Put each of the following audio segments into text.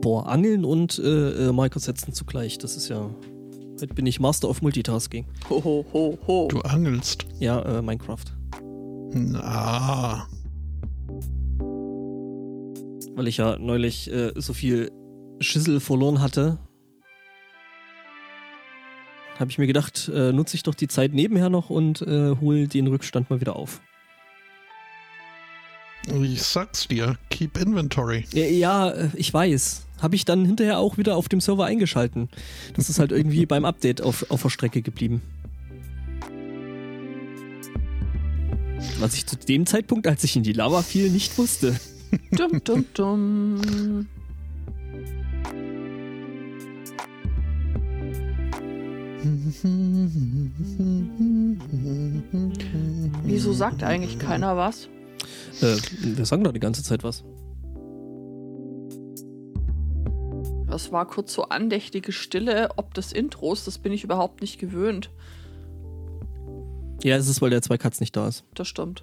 Boah, Angeln und äh, äh, Micro setzen zugleich. Das ist ja. Heute bin ich Master of Multitasking. Ho, ho, ho, ho. Du angelst. Ja, äh, Minecraft. Na. Weil ich ja neulich äh, so viel Schissel verloren hatte, habe ich mir gedacht, äh, nutze ich doch die Zeit nebenher noch und äh, hole den Rückstand mal wieder auf. Ich sag's dir, keep inventory. Ja, ja äh, ich weiß. Habe ich dann hinterher auch wieder auf dem Server eingeschalten. Das ist halt irgendwie beim Update auf, auf der Strecke geblieben. Was ich zu dem Zeitpunkt, als ich in die Lava fiel, nicht wusste. Dum, dum, dum. Wieso sagt eigentlich keiner was? Äh, wir sagen doch die ganze Zeit was. Das war kurz so andächtige Stille ob des Intros, das bin ich überhaupt nicht gewöhnt. Ja, es ist, weil der zwei Katz nicht da ist. Das stimmt.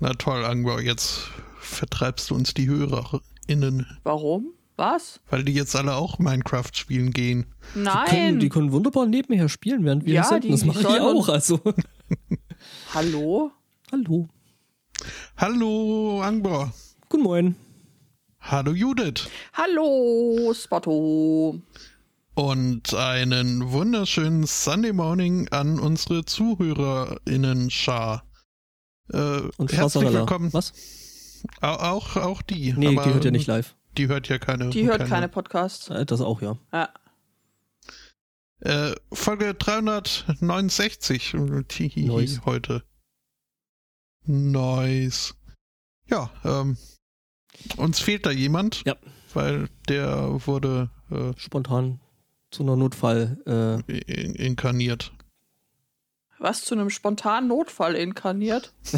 Na toll, Angwer, jetzt vertreibst du uns die HörerInnen, Warum? Was? weil die jetzt alle auch Minecraft spielen gehen. Die Nein. können, die können wunderbar nebenher spielen, während wir Ja, hier senden. die- Das die mache ich auch. Also, Hallo? hallo. Hallo, Angwer. Guten Morgen. Hallo, Judith. Hallo, Spotto. Und einen wunderschönen Sunday Morning an unsere ZuhörerInnen-Schar. Äh, Und herzlich Fassarella. willkommen. Was? Au- Auch, auch die. Nee, aber die hört ja nicht live. Die hört ja keine. Die hört keine Podcasts. Äh, Das auch, ja. Ja. Äh, Folge 369 äh, Tihi, Nice. heute. Nice. Ja, ähm, uns fehlt da jemand, Ja. weil der wurde äh, Spontan zu einer Notfall. Äh, in- inkarniert. Was zu einem spontanen Notfall inkarniert?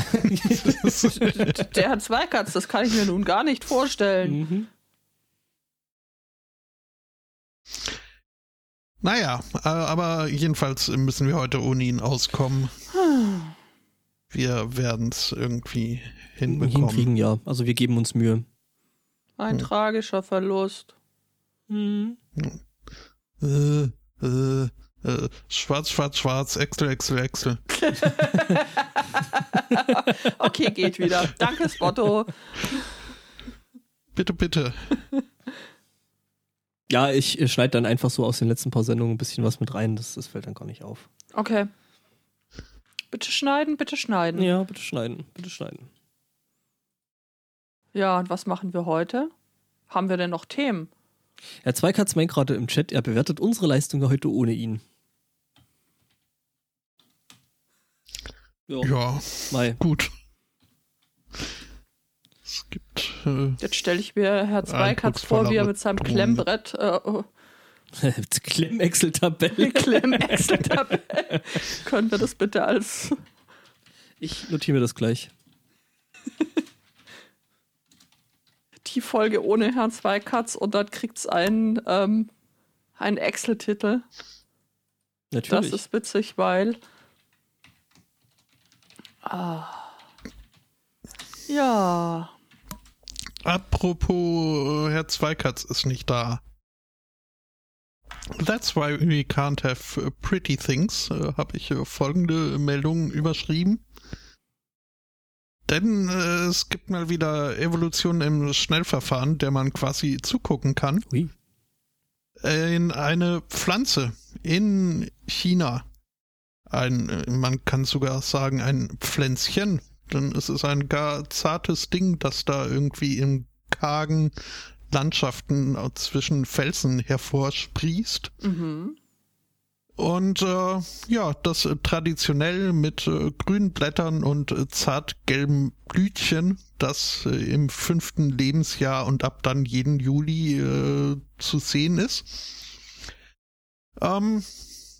Der hat Zweikatz, das kann ich mir nun gar nicht vorstellen. mhm. Naja, äh, aber jedenfalls müssen wir heute ohne ihn auskommen. Wir werden es irgendwie hinbekommen. Hinkriegen, ja. Also wir geben uns Mühe. Ein tragischer Verlust. Mhm. Äh, äh, äh, schwarz, schwarz, schwarz, Excel, Excel, Excel. Okay, geht wieder. Danke, Spotto. Bitte, bitte. Ja, ich schneide dann einfach so aus den letzten paar Sendungen ein bisschen was mit rein. Das, das fällt dann gar nicht auf. Okay. Bitte schneiden, bitte schneiden. Ja, bitte schneiden. Bitte schneiden. Ja, und was machen wir heute? Haben wir denn noch Themen? Herr Zweikatz meint gerade im Chat, er bewertet unsere Leistung heute ohne ihn. Ja, Ja, Mai. gut. Es gibt. Äh, Jetzt stelle ich mir Herr Zweikatz vor, wie er mit seinem. Klemmbrett äh, Klemm-Excel-Tabelle. Klemm-Excel-Tabelle. Können wir das bitte als Ich notiere mir das gleich. die Folge ohne Herrn Zweikatz und dann kriegt es einen, ähm, einen Excel-Titel. Natürlich. Das ist witzig, weil. Ah. Ja. Apropos, äh, Herr Zweikatz ist nicht da. That's why we can't have uh, pretty things, äh, habe ich äh, folgende Meldung überschrieben. Denn äh, es gibt mal wieder Evolution im Schnellverfahren, der man quasi zugucken kann. Ui. in eine Pflanze in China. Ein, äh, man kann sogar sagen, ein Pflänzchen. Denn es ist ein gar zartes Ding, das da irgendwie in kargen Landschaften äh, zwischen Felsen hervorsprießt. Mhm. Und äh, ja, das äh, traditionell mit äh, grünen Blättern und äh, zartgelben Blütchen, das äh, im fünften Lebensjahr und ab dann jeden Juli äh, zu sehen ist. Ähm,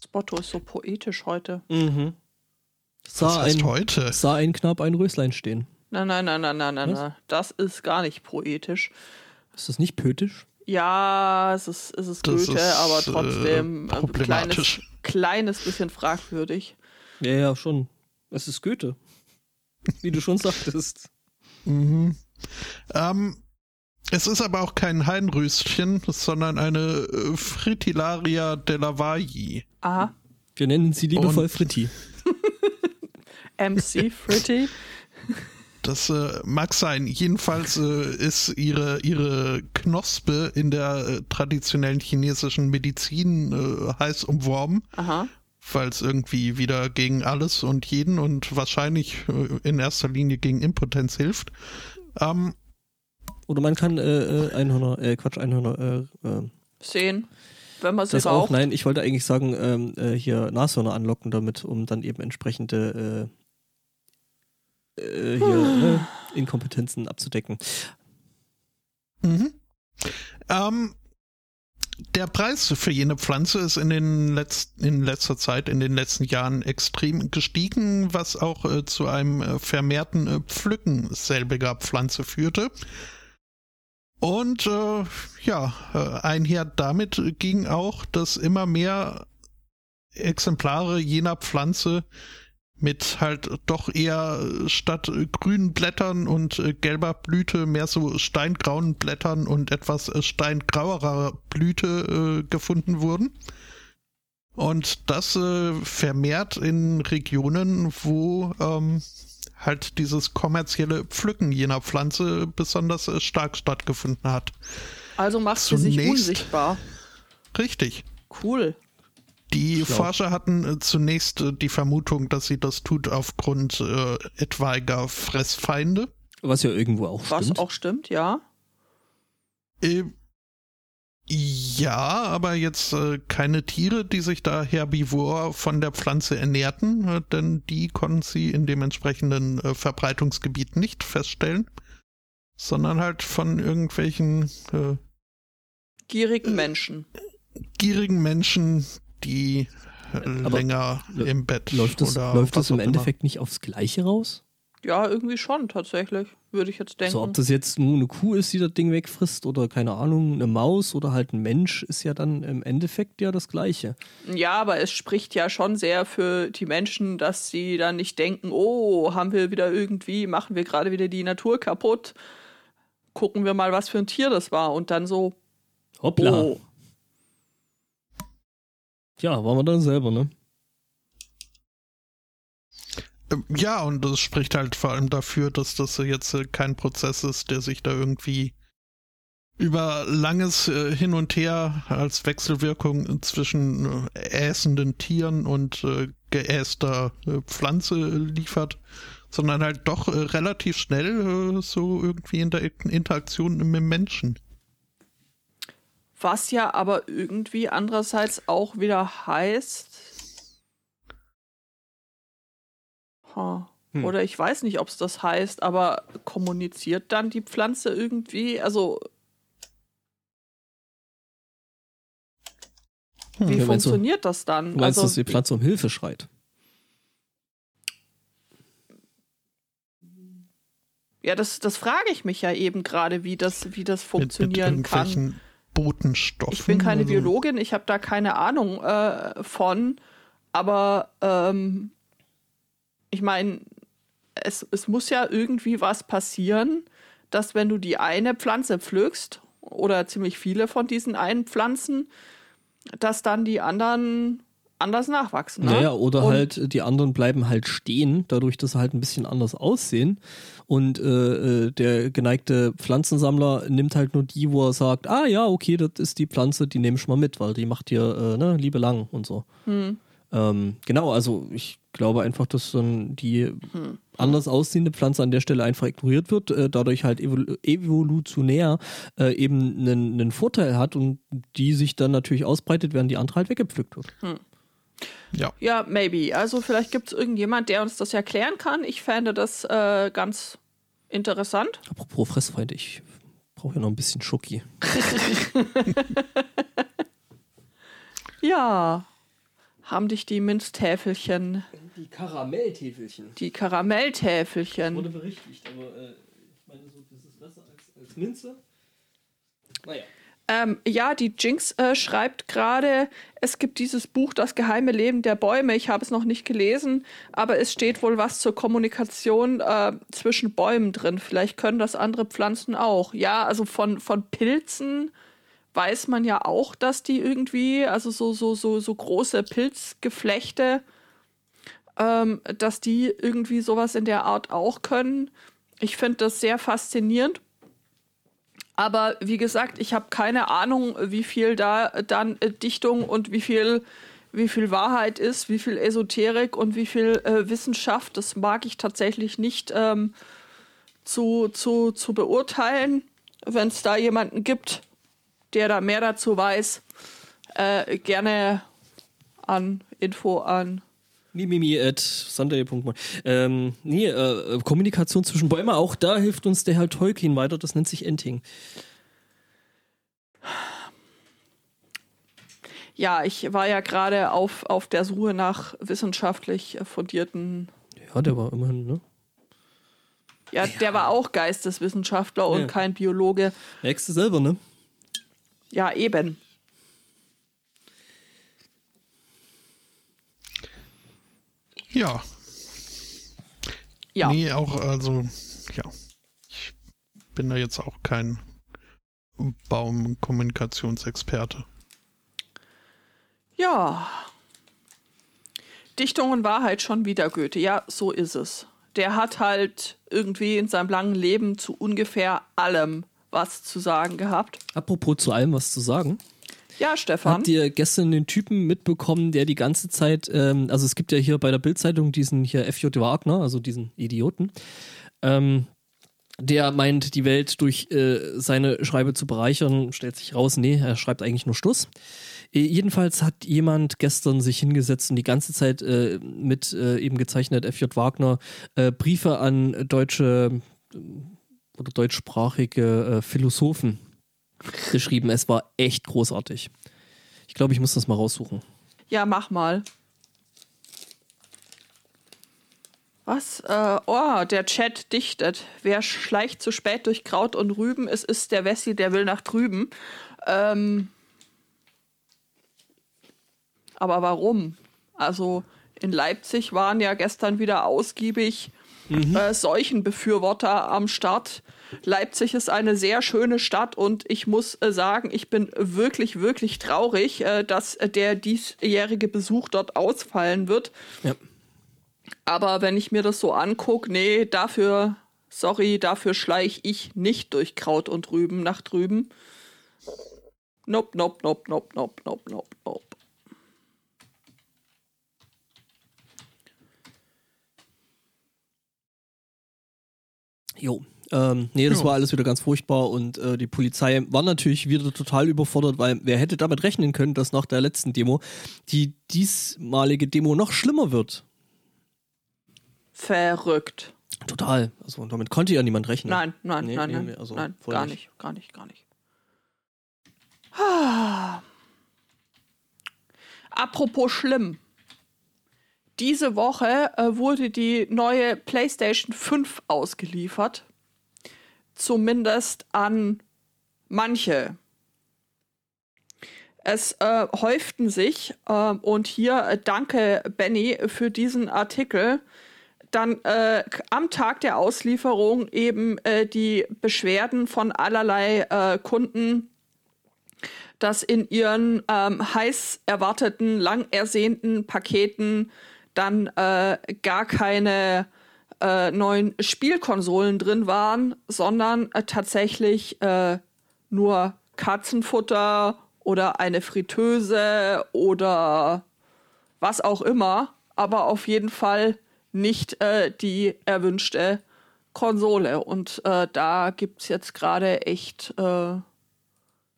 Spotto ist so poetisch heute. Mhm. Sah heißt ein, heute? sah ein knapp ein Röslein stehen. Nein, nein, nein, nein, nein, nein, nein. Das ist gar nicht poetisch. Ist das nicht poetisch? Ja, es ist, es ist Goethe, ist, aber trotzdem äh, äh, ein kleines, kleines bisschen fragwürdig. Ja, ja, schon. Es ist Goethe. Wie du schon sagtest. Mhm. Ähm, es ist aber auch kein Heinröschen, sondern eine äh, Fritillaria della Valle. Aha. Wir nennen sie liebevoll Und- Fritti. MC Fritty. Das äh, mag sein. Jedenfalls äh, ist ihre, ihre Knospe in der äh, traditionellen chinesischen Medizin äh, heiß umworben, Aha. weil es irgendwie wieder gegen alles und jeden und wahrscheinlich äh, in erster Linie gegen Impotenz hilft. Ähm, Oder man kann äh, äh, Einhörner, äh, Quatsch, Einhörner, äh, äh, Sehen. Wenn man sie das auch, nein, ich wollte eigentlich sagen, ähm, äh, hier Nashörner anlocken damit, um dann eben entsprechende äh, äh, hier, ne, Inkompetenzen abzudecken. Mhm. Ähm, der Preis für jene Pflanze ist in, den letzten, in letzter Zeit, in den letzten Jahren extrem gestiegen, was auch äh, zu einem äh, vermehrten äh, Pflücken selbiger Pflanze führte. Und äh, ja, äh, einher damit ging auch, dass immer mehr Exemplare jener Pflanze mit halt doch eher äh, statt äh, grünen Blättern und äh, gelber Blüte mehr so steingrauen Blättern und etwas steingrauerer Blüte äh, gefunden wurden. Und das äh, vermehrt in Regionen, wo ähm, halt dieses kommerzielle Pflücken jener Pflanze besonders stark stattgefunden hat. Also macht sie sich unsichtbar. Richtig. Cool. Die Schlau. Forscher hatten äh, zunächst äh, die Vermutung, dass sie das tut aufgrund äh, etwaiger Fressfeinde. Was ja irgendwo auch Was stimmt. auch stimmt, ja. Äh, ja, aber jetzt äh, keine Tiere, die sich da herbivor von der Pflanze ernährten, äh, denn die konnten sie in dem entsprechenden äh, Verbreitungsgebiet nicht feststellen, sondern halt von irgendwelchen äh, Gierigen Menschen. gierigen Menschen, die äh, Aber länger lä- im Bett läuft das, oder läuft das im auch immer. Endeffekt nicht aufs Gleiche raus? Ja, irgendwie schon, tatsächlich. Würde ich jetzt denken. So, ob das jetzt nur eine Kuh ist, die das Ding wegfrisst oder keine Ahnung, eine Maus oder halt ein Mensch, ist ja dann im Endeffekt ja das Gleiche. Ja, aber es spricht ja schon sehr für die Menschen, dass sie dann nicht denken, oh, haben wir wieder irgendwie, machen wir gerade wieder die Natur kaputt. Gucken wir mal, was für ein Tier das war. Und dann so, Hoppla. oh. Ja, waren wir dann selber, ne? Ähm, Ja, und das spricht halt vor allem dafür, dass das jetzt äh, kein Prozess ist, der sich da irgendwie über langes äh, Hin und Her als Wechselwirkung zwischen äh, äßenden Tieren und geäster Pflanze liefert, sondern halt doch relativ schnell so irgendwie in der Interaktion mit Menschen. Was ja aber irgendwie andererseits auch wieder heißt. Ha. Hm. Oder ich weiß nicht, ob es das heißt, aber kommuniziert dann die Pflanze irgendwie? Also, wie Ja, meinst du- funktioniert das dann? Du meinst, also, dass die Pflanze um Hilfe schreit? ja, das, das frage ich mich ja eben gerade, wie das, wie das Mit, mit funktionieren kann. Botenstoffen. Ich bin keine also- Biologin, ich habe da keine Ahnung äh, von, aber ähm, ich meine, es, es muss ja irgendwie was passieren, dass wenn du die eine Pflanze pflückst oder ziemlich viele von diesen einen Pflanzen, dass dann die anderen anders nachwachsen. Ne? Naja, oder Und- halt die anderen bleiben halt stehen, dadurch, dass sie halt ein bisschen anders aussehen. Und äh, äh, der geneigte Pflanzensammler nimmt halt nur die, wo er sagt, ah ja, okay, das ist die Pflanze, die nehme ich mal mit, weil die macht dir äh, ne, Liebe lang und so. Hm. Ähm, genau, also ich glaube einfach, dass dann die Hm. anders aussehende Pflanze an der Stelle einfach ignoriert wird, äh, dadurch halt evol evolutionär äh, eben einen, einen Vorteil hat und die sich dann natürlich ausbreitet, während die andere halt weggepflückt wird. Ja. Ja, maybe. Also vielleicht gibt es irgendjemand, der uns das erklären kann. Ich fände das äh, ganz interessant. Apropos Fressfeinde, ich brauche ja noch ein bisschen Schoki. Ja. Haben dich die Minztäfelchen, Die Karamelltäfelchen. die Karamelltäfelchen. berichtigt, aber äh, ich meine, so, das ist besser als, als Minze. Naja. Ähm, ja, die Jinx äh, schreibt gerade, es gibt dieses Buch Das geheime Leben der Bäume. Ich habe es noch nicht gelesen, aber es steht wohl was zur Kommunikation äh, zwischen Bäumen drin. Vielleicht können das andere Pflanzen auch. Ja, also von, von Pilzen weiß man ja auch, dass die irgendwie, also so, so, so, so große Pilzgeflechte, ähm, dass die irgendwie sowas in der Art auch können. Ich finde das sehr faszinierend. Aber wie gesagt, ich habe keine Ahnung, wie viel da dann äh, Dichtung und wie viel, wie viel Wahrheit ist, wie viel Esoterik und wie viel äh, Wissenschaft. Das mag ich tatsächlich nicht ähm, zu, zu, zu beurteilen. Wenn es da jemanden gibt, der da mehr dazu weiß, äh, gerne an Info an Mimimi at sunday.mal. Ähm, nee, äh, Kommunikation zwischen Bäumen, auch da hilft uns der Herr Tolkien weiter, das nennt sich Enting. Ja, ich war ja gerade auf, auf der Suche nach wissenschaftlich fundierten. Ja, der war immerhin, ne? Ja, ja. der war auch Geisteswissenschaftler und ja. kein Biologe. Merkst du selber, ne? Ja, eben. Ja. Ja. Nee, auch, also, ja. Ich bin da jetzt auch kein Baumkommunikationsexperte. Ja. Dichtung und Wahrheit schon wieder Goethe. Ja, so ist es. Der hat halt irgendwie in seinem langen Leben zu ungefähr allem was zu sagen gehabt. Apropos zu allem was zu sagen. Ja, Stefan. Habt ihr gestern den Typen mitbekommen, der die ganze Zeit, ähm, also es gibt ja hier bei der Bildzeitung diesen hier FJ Wagner, also diesen Idioten, ähm, der meint, die Welt durch äh, seine Schreibe zu bereichern, stellt sich raus, nee, er schreibt eigentlich nur Stuss. Äh, jedenfalls hat jemand gestern sich hingesetzt und die ganze Zeit äh, mit äh, eben gezeichnet FJ Wagner äh, Briefe an deutsche äh, oder deutschsprachige Philosophen geschrieben. Es war echt großartig. Ich glaube, ich muss das mal raussuchen. Ja, mach mal. Was? Äh, oh, der Chat dichtet. Wer schleicht zu spät durch Kraut und Rüben? Es ist der Wessi, der will nach drüben. Ähm, aber warum? Also in Leipzig waren ja gestern wieder ausgiebig mhm. äh, Seuchenbefürworter am Start. Leipzig ist eine sehr schöne Stadt und ich muss äh, sagen, ich bin wirklich, wirklich traurig, äh, dass der diesjährige Besuch dort ausfallen wird. Ja. Aber wenn ich mir das so angucke, nee, dafür, sorry, dafür schleich ich nicht durch Kraut und Rüben nach drüben. Nope, nope, nope, nope, nope, nope, nope, nope. Jo, ähm, nee, das ja. war alles wieder ganz furchtbar und äh, die Polizei war natürlich wieder total überfordert, weil wer hätte damit rechnen können, dass nach der letzten Demo die diesmalige Demo noch schlimmer wird. Verrückt. Total. Also damit konnte ja niemand rechnen. Nein, nein, nee, nein, nee, nein, also nein, gar nicht. nicht, gar nicht, gar nicht. Ah. Apropos schlimm. Diese Woche äh, wurde die neue PlayStation 5 ausgeliefert zumindest an manche. Es äh, häuften sich, äh, und hier äh, danke Benny für diesen Artikel, dann äh, am Tag der Auslieferung eben äh, die Beschwerden von allerlei Kunden, dass in ihren ähm, heiß erwarteten, lang ersehnten Paketen dann gar keine äh, neuen Spielkonsolen drin waren, sondern äh, tatsächlich äh, nur Katzenfutter oder eine Fritteuse oder was auch immer, aber auf jeden Fall nicht äh, die erwünschte Konsole. Und äh, da gibt es jetzt gerade echt, äh,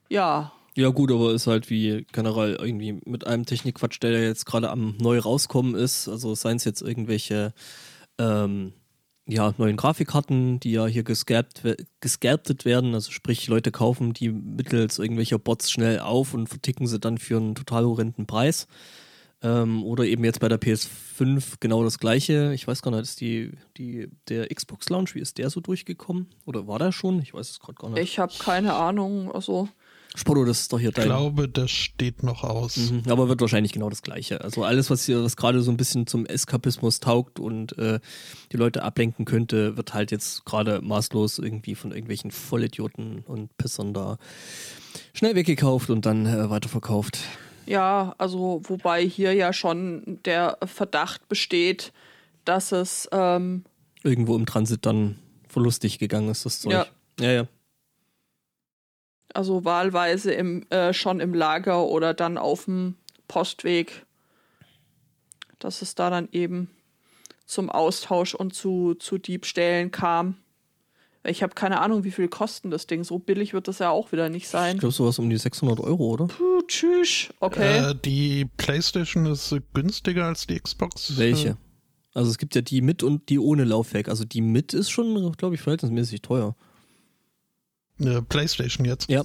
ja. Ja, gut, aber ist halt wie generell irgendwie mit einem Technikquatsch, der jetzt gerade am neu rauskommen ist. Also seien es jetzt irgendwelche ähm, ja, neuen Grafikkarten, die ja hier gescalptet werden, also sprich Leute kaufen die mittels irgendwelcher Bots schnell auf und verticken sie dann für einen total horrenden Preis. Ähm, oder eben jetzt bei der PS5 genau das gleiche. Ich weiß gar nicht, ist die, die, der Xbox Launch, wie ist der so durchgekommen? Oder war der schon? Ich weiß es gerade gar nicht. Ich habe keine Ahnung. Also Spotto, das ist doch hier Ich dein. glaube, das steht noch aus. Mhm, aber wird wahrscheinlich genau das Gleiche. Also alles, was hier, was gerade so ein bisschen zum Eskapismus taugt und äh, die Leute ablenken könnte, wird halt jetzt gerade maßlos irgendwie von irgendwelchen Vollidioten und Pissern da schnell weggekauft und dann äh, weiterverkauft. Ja, also wobei hier ja schon der Verdacht besteht, dass es ähm, Irgendwo im Transit dann verlustig gegangen ist, das Zeug. Ja. ja. ja. Also wahlweise im, äh, schon im Lager oder dann auf dem Postweg, dass es da dann eben zum Austausch und zu, zu Diebstählen kam. Ich habe keine Ahnung, wie viel kosten das Ding. So billig wird das ja auch wieder nicht Ich sein. glaube, sowas um die 600 Euro, oder? Puh, tschüss. Okay. Äh, die PlayStation ist äh, günstiger als die Xbox. Welche? Also es gibt ja die mit und die ohne Laufwerk. Also die mit ist schon, glaube ich, verhältnismäßig teuer. Äh, PlayStation jetzt. Ja.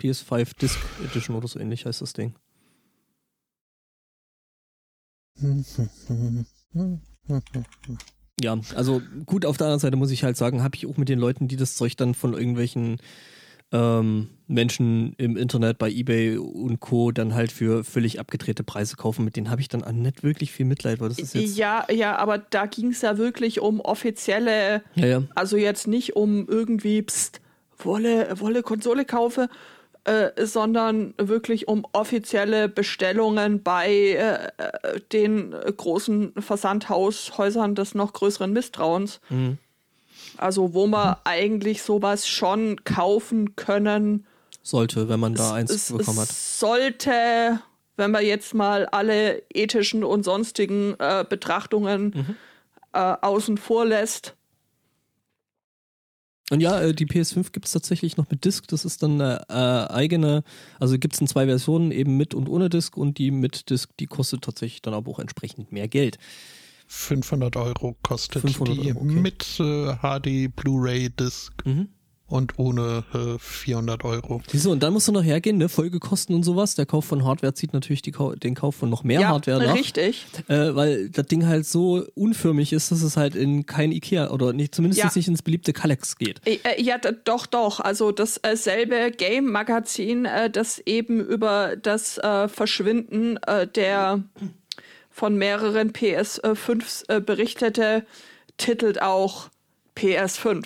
PS5 Disc Edition oder so ähnlich heißt das Ding. Ja, also gut, auf der anderen Seite muss ich halt sagen, habe ich auch mit den Leuten, die das Zeug dann von irgendwelchen ähm, Menschen im Internet bei Ebay und Co. dann halt für völlig abgedrehte Preise kaufen, mit denen habe ich dann auch nicht wirklich viel Mitleid, weil das ist jetzt. ja, ja, aber da ging es ja wirklich um offizielle, Ja, ja. also jetzt nicht um irgendwie, pst, wolle, wolle Konsole kaufe, äh, sondern wirklich um offizielle Bestellungen bei äh, den großen Versandhaushäusern des noch größeren Misstrauens. Mhm. Also wo man eigentlich sowas schon kaufen können Sollte, wenn man da eins es, bekommen hat. sollte, wenn man jetzt mal alle ethischen und sonstigen äh, Betrachtungen Mhm. äh, außen vor lässt. Und ja, äh, die PS5 gibt es tatsächlich noch mit Disc. Das ist dann eine äh, eigene, also gibt es in zwei Versionen, eben mit und ohne Disc. Und die mit Disc, die kostet tatsächlich dann aber auch entsprechend mehr Geld. 500 Euro kostet 500 die Euro, okay. mit äh, HD Blu-ray Disc Mhm. Und ohne äh, 400 Euro. Du, und dann musst du noch hergehen, ne? Folgekosten und sowas. Der Kauf von Hardware zieht natürlich die Kau den Kauf von noch mehr Hardware nach. richtig. Äh, weil das Ding halt so unförmig ist, dass es halt in kein Ikea oder nicht, zumindest Ja. nicht ins beliebte Kalex geht. Äh, äh, Ja, doch, doch. Also dasselbe Game-Magazin, äh, das eben über das äh, Verschwinden äh, der von mehreren PS5s äh, berichtete, titelt auch PS5,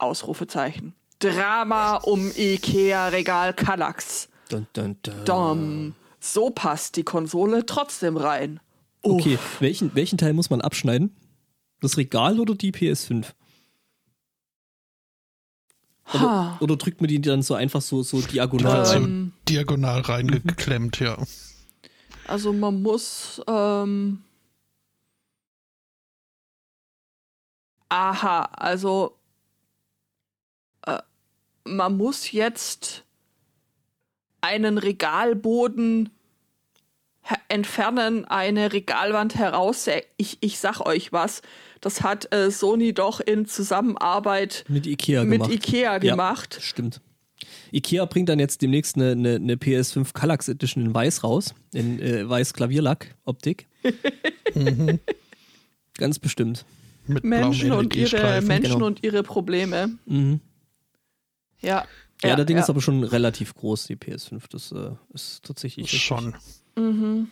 Ausrufezeichen. Drama um Ikea-Regal Kallax. Dun, dun, dun. Dom. So passt die Konsole trotzdem rein. Uff. Okay, welchen, welchen Teil muss man abschneiden? Das Regal oder die PS5? Oder, oder drückt man die dann so einfach so, so diagonal rein? Ähm, diagonal reingeklemmt, ja. Also man muss. Ähm Aha, also man muss jetzt einen Regalboden entfernen, eine Regalwand heraus. Ich, ich sag euch was, das hat äh, Sony doch in Zusammenarbeit Mit Ikea mit gemacht. Ikea Ja. gemacht. Stimmt. Ikea bringt dann jetzt demnächst eine, eine, eine PS5 Kallax Edition in weiß raus, in äh, weiß Klavierlack Optik. Mhm. Ganz bestimmt. Mit Menschen und ihre. Menschen genau. und ihre Probleme. Mhm. Ja. Ja, der Ding ist aber schon relativ groß, die PS5. Das äh, ist tatsächlich. Schon. Oben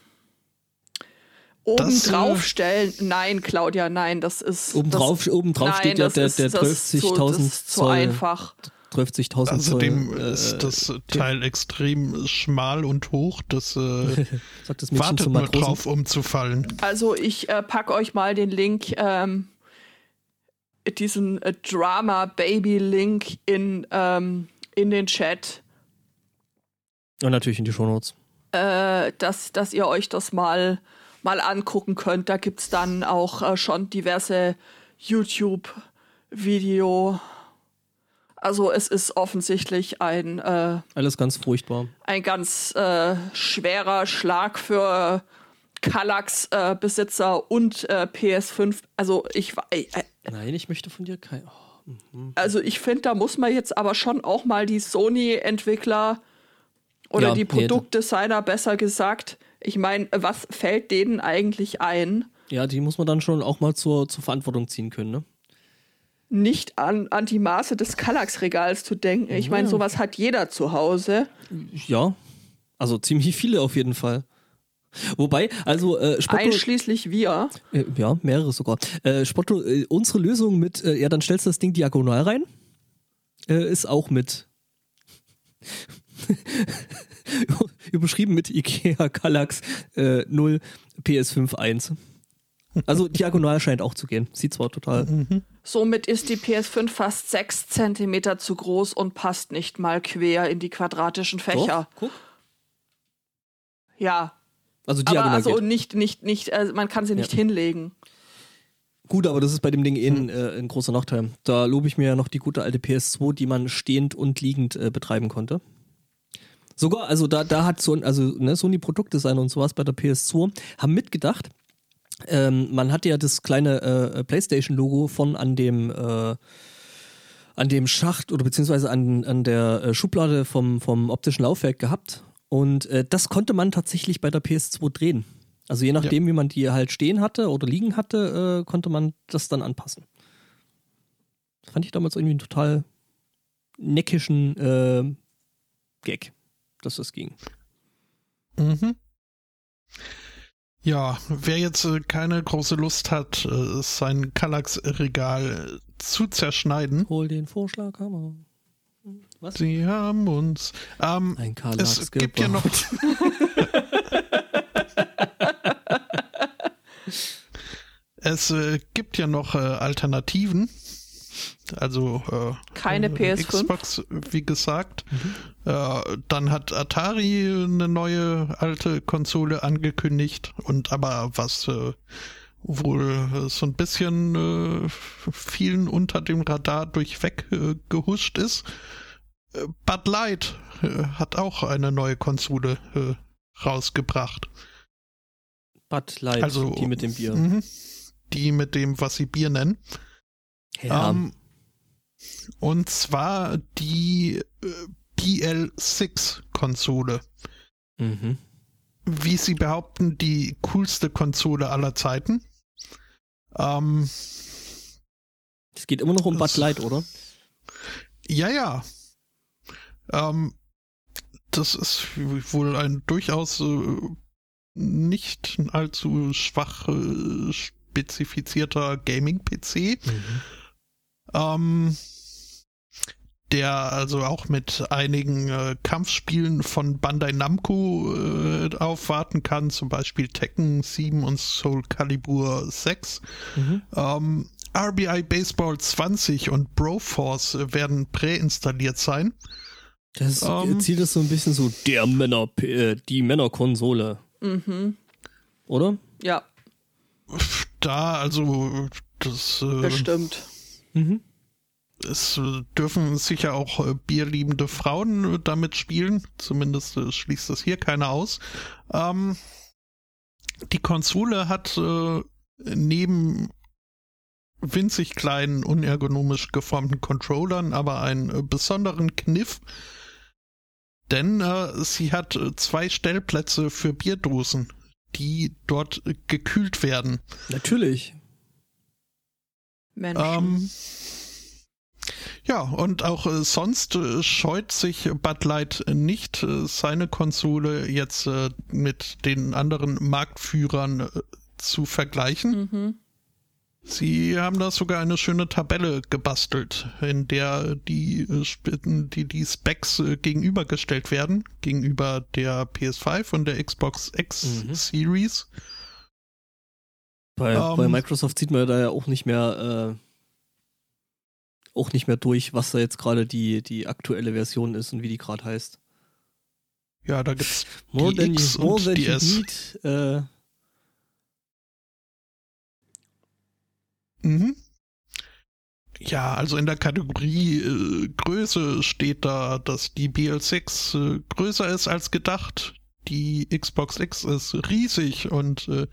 Das, äh, draufstellen. Nein, Claudia, nein, das ist. Obendrauf, das, obendrauf nein, steht ja das der, ist, der das ist zu, 12.000 das ist zu Zoll. einfach. 12.000 Außerdem Zoll. ist äh, das Teil extrem schmal und hoch. Das äh, sagt das wartet zum nur Matrosen. drauf, umzufallen. Also ich äh, pack euch mal den Link, ähm, diesen äh, Drama Baby Link in, ähm, in den Chat, Und natürlich in die Shownotes. äh, dass, dass ihr euch das mal, mal angucken könnt. Da gibt's dann auch äh, schon diverse YouTube-Video. Also es ist offensichtlich ein äh, Alles ganz furchtbar. ein ganz äh, schwerer Schlag für Kallax-Besitzer und äh, PS5. Also ich, äh, Nein, ich möchte von dir kein. Oh. also ich finde, da muss man jetzt aber schon auch mal die Sony-Entwickler oder Ja, die Produktdesigner besser gesagt. Ich meine, was fällt denen eigentlich ein? Ja, die muss man dann schon auch mal zur, zur Verantwortung ziehen können, ne? nicht an, an die Maße des Kallax-Regals zu denken. Ich meine, Ja. sowas hat jeder zu Hause. Ja, also ziemlich viele auf jeden Fall. Wobei, also äh, Spotto, Einschließlich wir. äh, ja, mehrere sogar. Äh, Spotto, äh, unsere Lösung mit, äh, ja, dann stellst du das Ding diagonal rein, äh, ist auch mit überschrieben mit IKEA Kallax äh, 0 PS5 1. Also diagonal scheint auch zu gehen. Sieht zwar total. Somit ist die PS5 fast 6 cm zu groß und passt nicht mal quer in die quadratischen Fächer. Doch, guck. Ja, Also aber diagonal also geht. nicht, nicht, nicht, äh, man kann sie nicht Ja. hinlegen. Gut, aber das ist bei dem Ding eh ein, äh, ein großer Nachteil. Da lobe ich mir ja noch die gute alte PS2, die man stehend und liegend äh, betreiben konnte. Sogar, also da, da hat so, also ne, Sony Produktdesigner und sowas bei der PS2 haben mitgedacht. Ähm, man hatte ja das kleine äh, PlayStation-Logo von an dem äh, an dem Schacht oder beziehungsweise an, an der äh, Schublade vom, vom optischen Laufwerk gehabt. Und äh, das konnte man tatsächlich bei der PS2 drehen. Also je nachdem, wie man die halt stehen hatte oder liegen hatte, äh, konnte man das dann anpassen. Das fand ich damals irgendwie einen total neckischen äh, Gag, dass das ging. Mhm. Ja, wer jetzt äh, keine große Lust hat, äh, sein Kallax-Regal zu zerschneiden, Hol den Vorschlaghammer. Was? sie haben uns. Ähm, Ein Kallax es gibt ja noch. es äh, gibt ja noch äh, Alternativen. Also äh, Keine äh, PS5. Xbox, wie gesagt. Äh, dann hat Atari eine neue alte Konsole angekündigt und aber was äh, wohl äh, so ein bisschen äh, vielen unter dem Radar durchweg äh, gehuscht ist. Äh, Bud Light äh, hat auch eine neue Konsole äh, rausgebracht. Bud Light, Also die mit dem Bier. Mhm. Die mit dem, was sie Bier nennen. Ja. Ähm, und zwar die äh, PL6-Konsole. mhm. Wie sie behaupten, die coolste Konsole aller Zeiten. Ähm, Es geht immer noch um Bud Light, oder? ja, ja. Ähm, das ist wohl ein durchaus äh, nicht allzu schwach äh, spezifizierter Gaming-PC. Ähm, der also auch mit einigen äh, Kampfspielen von Bandai Namco äh, aufwarten kann, zum Beispiel Tekken 7 und Soul Calibur 6. Mhm. Ähm, RBI Baseball 20 und Broforce werden präinstalliert sein. Das Ähm. Ziel ist so ein bisschen so der Männer, äh, die Männerkonsole, Mhm. oder? Ja, Da also das äh, bestimmt. Mhm. es dürfen sicher auch äh, bierliebende Frauen damit spielen. Zumindest schließt das hier keiner aus. Ähm, die Konsole hat äh, neben winzig kleinen, unergonomisch geformten Controllern aber einen besonderen Kniff. Denn äh, sie hat äh, zwei Stellplätze für Bierdosen, die dort äh, gekühlt werden. Natürlich. Menschen. Ähm, ja, und auch äh, sonst äh, scheut sich Bud Light nicht, äh, seine Konsole jetzt äh, mit den anderen Marktführern äh, zu vergleichen. mhm. Sie haben da sogar eine schöne Tabelle gebastelt, in der die, die, die Specs äh, gegenübergestellt werden, gegenüber der PS5 und der Xbox X Mhm. Series. Bei, Ähm. bei Microsoft sieht man da ja auch nicht mehr, äh, auch nicht mehr durch, was da jetzt gerade die, die aktuelle Version ist und wie die gerade heißt. Ja, da gibt's More Die X you, und die S. need. Äh, Mhm. Ja, also in der Kategorie äh, Größe steht da, dass die BL6 äh, größer ist als gedacht. Die Xbox X ist riesig und äh,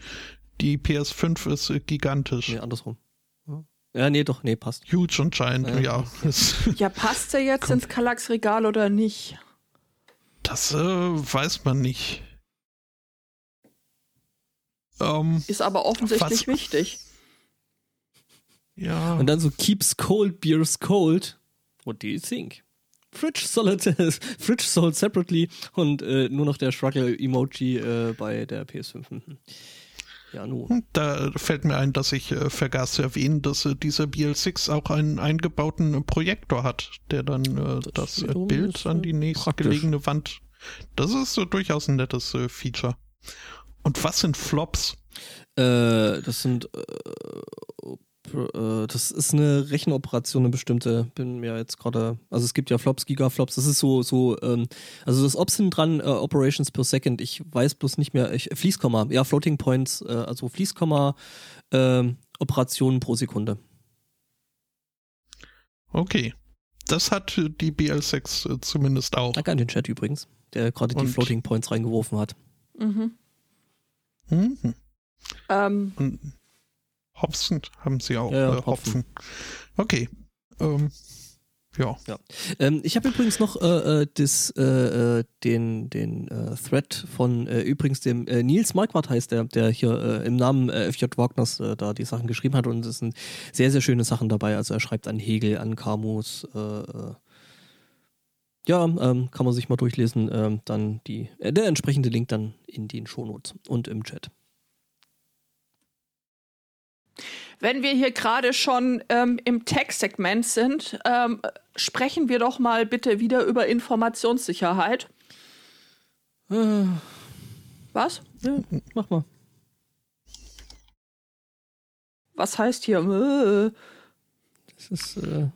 die PS5 ist äh, gigantisch. nee, andersrum. Ja. nee, doch, nee, passt. Huge und giant, Ja. ja. Ja, passt er jetzt Komm. ins Kallax-Regal oder nicht? das äh, weiß man nicht. Ähm, Ist aber offensichtlich Was- wichtig. Ja. Und dann so keeps cold, beers cold. What do you think? Fridge solid, Fridge sold separately und äh, nur noch der Struggle-Emoji äh, bei der PS5. Mhm. Ja, nun. Da fällt mir ein, dass ich äh, vergaß zu erwähnen, dass äh, dieser BL6 auch einen eingebauten Projektor hat, der dann äh, das, das äh, Bild an die nächstgelegene Wand. Das ist durchaus ein nettes Feature. Und was sind Flops? Das sind äh, das ist eine Rechenoperation, eine bestimmte. Bin mir jetzt gerade, also es gibt ja Flops, Gigaflops. Das ist so, so, ähm, also das Ops sind dran, äh, Operations per Second. Ich weiß bloß nicht mehr. Ich, Fließkomma, ja, Floating Points, äh, also Fließkomma, äh, Operationen pro Sekunde. Okay. Das hat die BL6 äh, zumindest auch. Danke an den Chat übrigens, der gerade die Floating Points reingeworfen hat. Mhm. Mhm. Ähm, Und Hopfen haben sie auch. Ja, ja, äh, Hopfen. Okay. Ähm, ja. Ähm, ich habe übrigens noch äh, äh, das, äh, äh, den, den äh, Thread von äh, übrigens dem Nils Marquardt heißt der, der hier im Namen FJ Wagners da die Sachen geschrieben hat und es sind sehr, sehr schöne Sachen dabei. Also er schreibt an Hegel, an Camus, ja, ähm, kann man sich mal durchlesen. Ähm, dann die, der entsprechende Link dann in den Shownotes und im Chat. Wenn wir hier gerade schon ähm, im Tech-Segment sind, ähm, sprechen wir doch mal bitte wieder über Informationssicherheit. Äh, Was? ja, mach mal. Was heißt hier? äh, Das ist äh,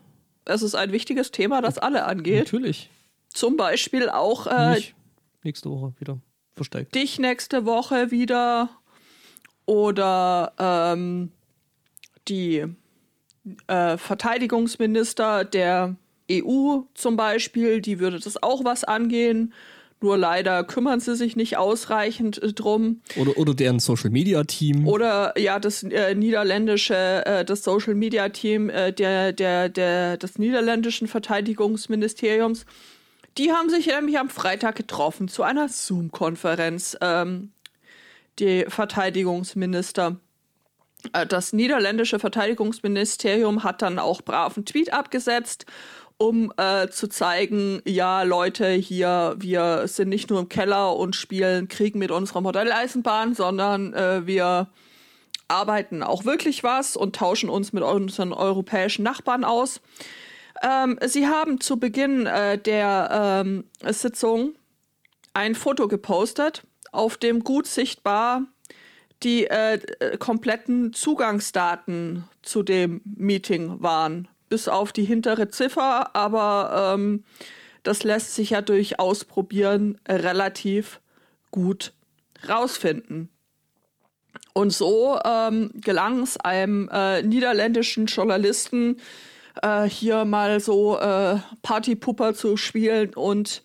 Es ist ein wichtiges Thema, das alle angeht. natürlich Zum Beispiel auch äh, nächste Woche wieder verstärkt. dich nächste Woche wieder oder ähm, die äh, Verteidigungsminister der EU zum Beispiel, die würde das auch was angehen. Nur leider kümmern sie sich nicht ausreichend äh, drum. Oder, oder deren Social Media Team. Oder ja, das äh, niederländische, äh, das Social Media Team äh, der, der, der, des niederländischen Verteidigungsministeriums, die haben sich nämlich am Freitag getroffen zu einer Zoom-Konferenz. Ähm, die Verteidigungsminister. Äh, Das niederländische Verteidigungsministerium hat dann auch brav einen Tweet abgesetzt, um äh, zu zeigen, ja Leute, hier, wir sind nicht nur im Keller und spielen Krieg mit unserer Modelleisenbahn, sondern äh, wir arbeiten auch wirklich was und tauschen uns mit unseren europäischen Nachbarn aus. Ähm, sie haben zu Beginn äh, der ähm, Sitzung ein Foto gepostet, auf dem gut sichtbar die äh, kompletten Zugangsdaten zu dem Meeting waren. Bis auf die hintere Ziffer, aber ähm, das lässt sich ja durch Ausprobieren relativ gut rausfinden. Und so ähm, gelang es einem äh, niederländischen Journalisten, äh, hier mal so äh, Partypupper zu spielen und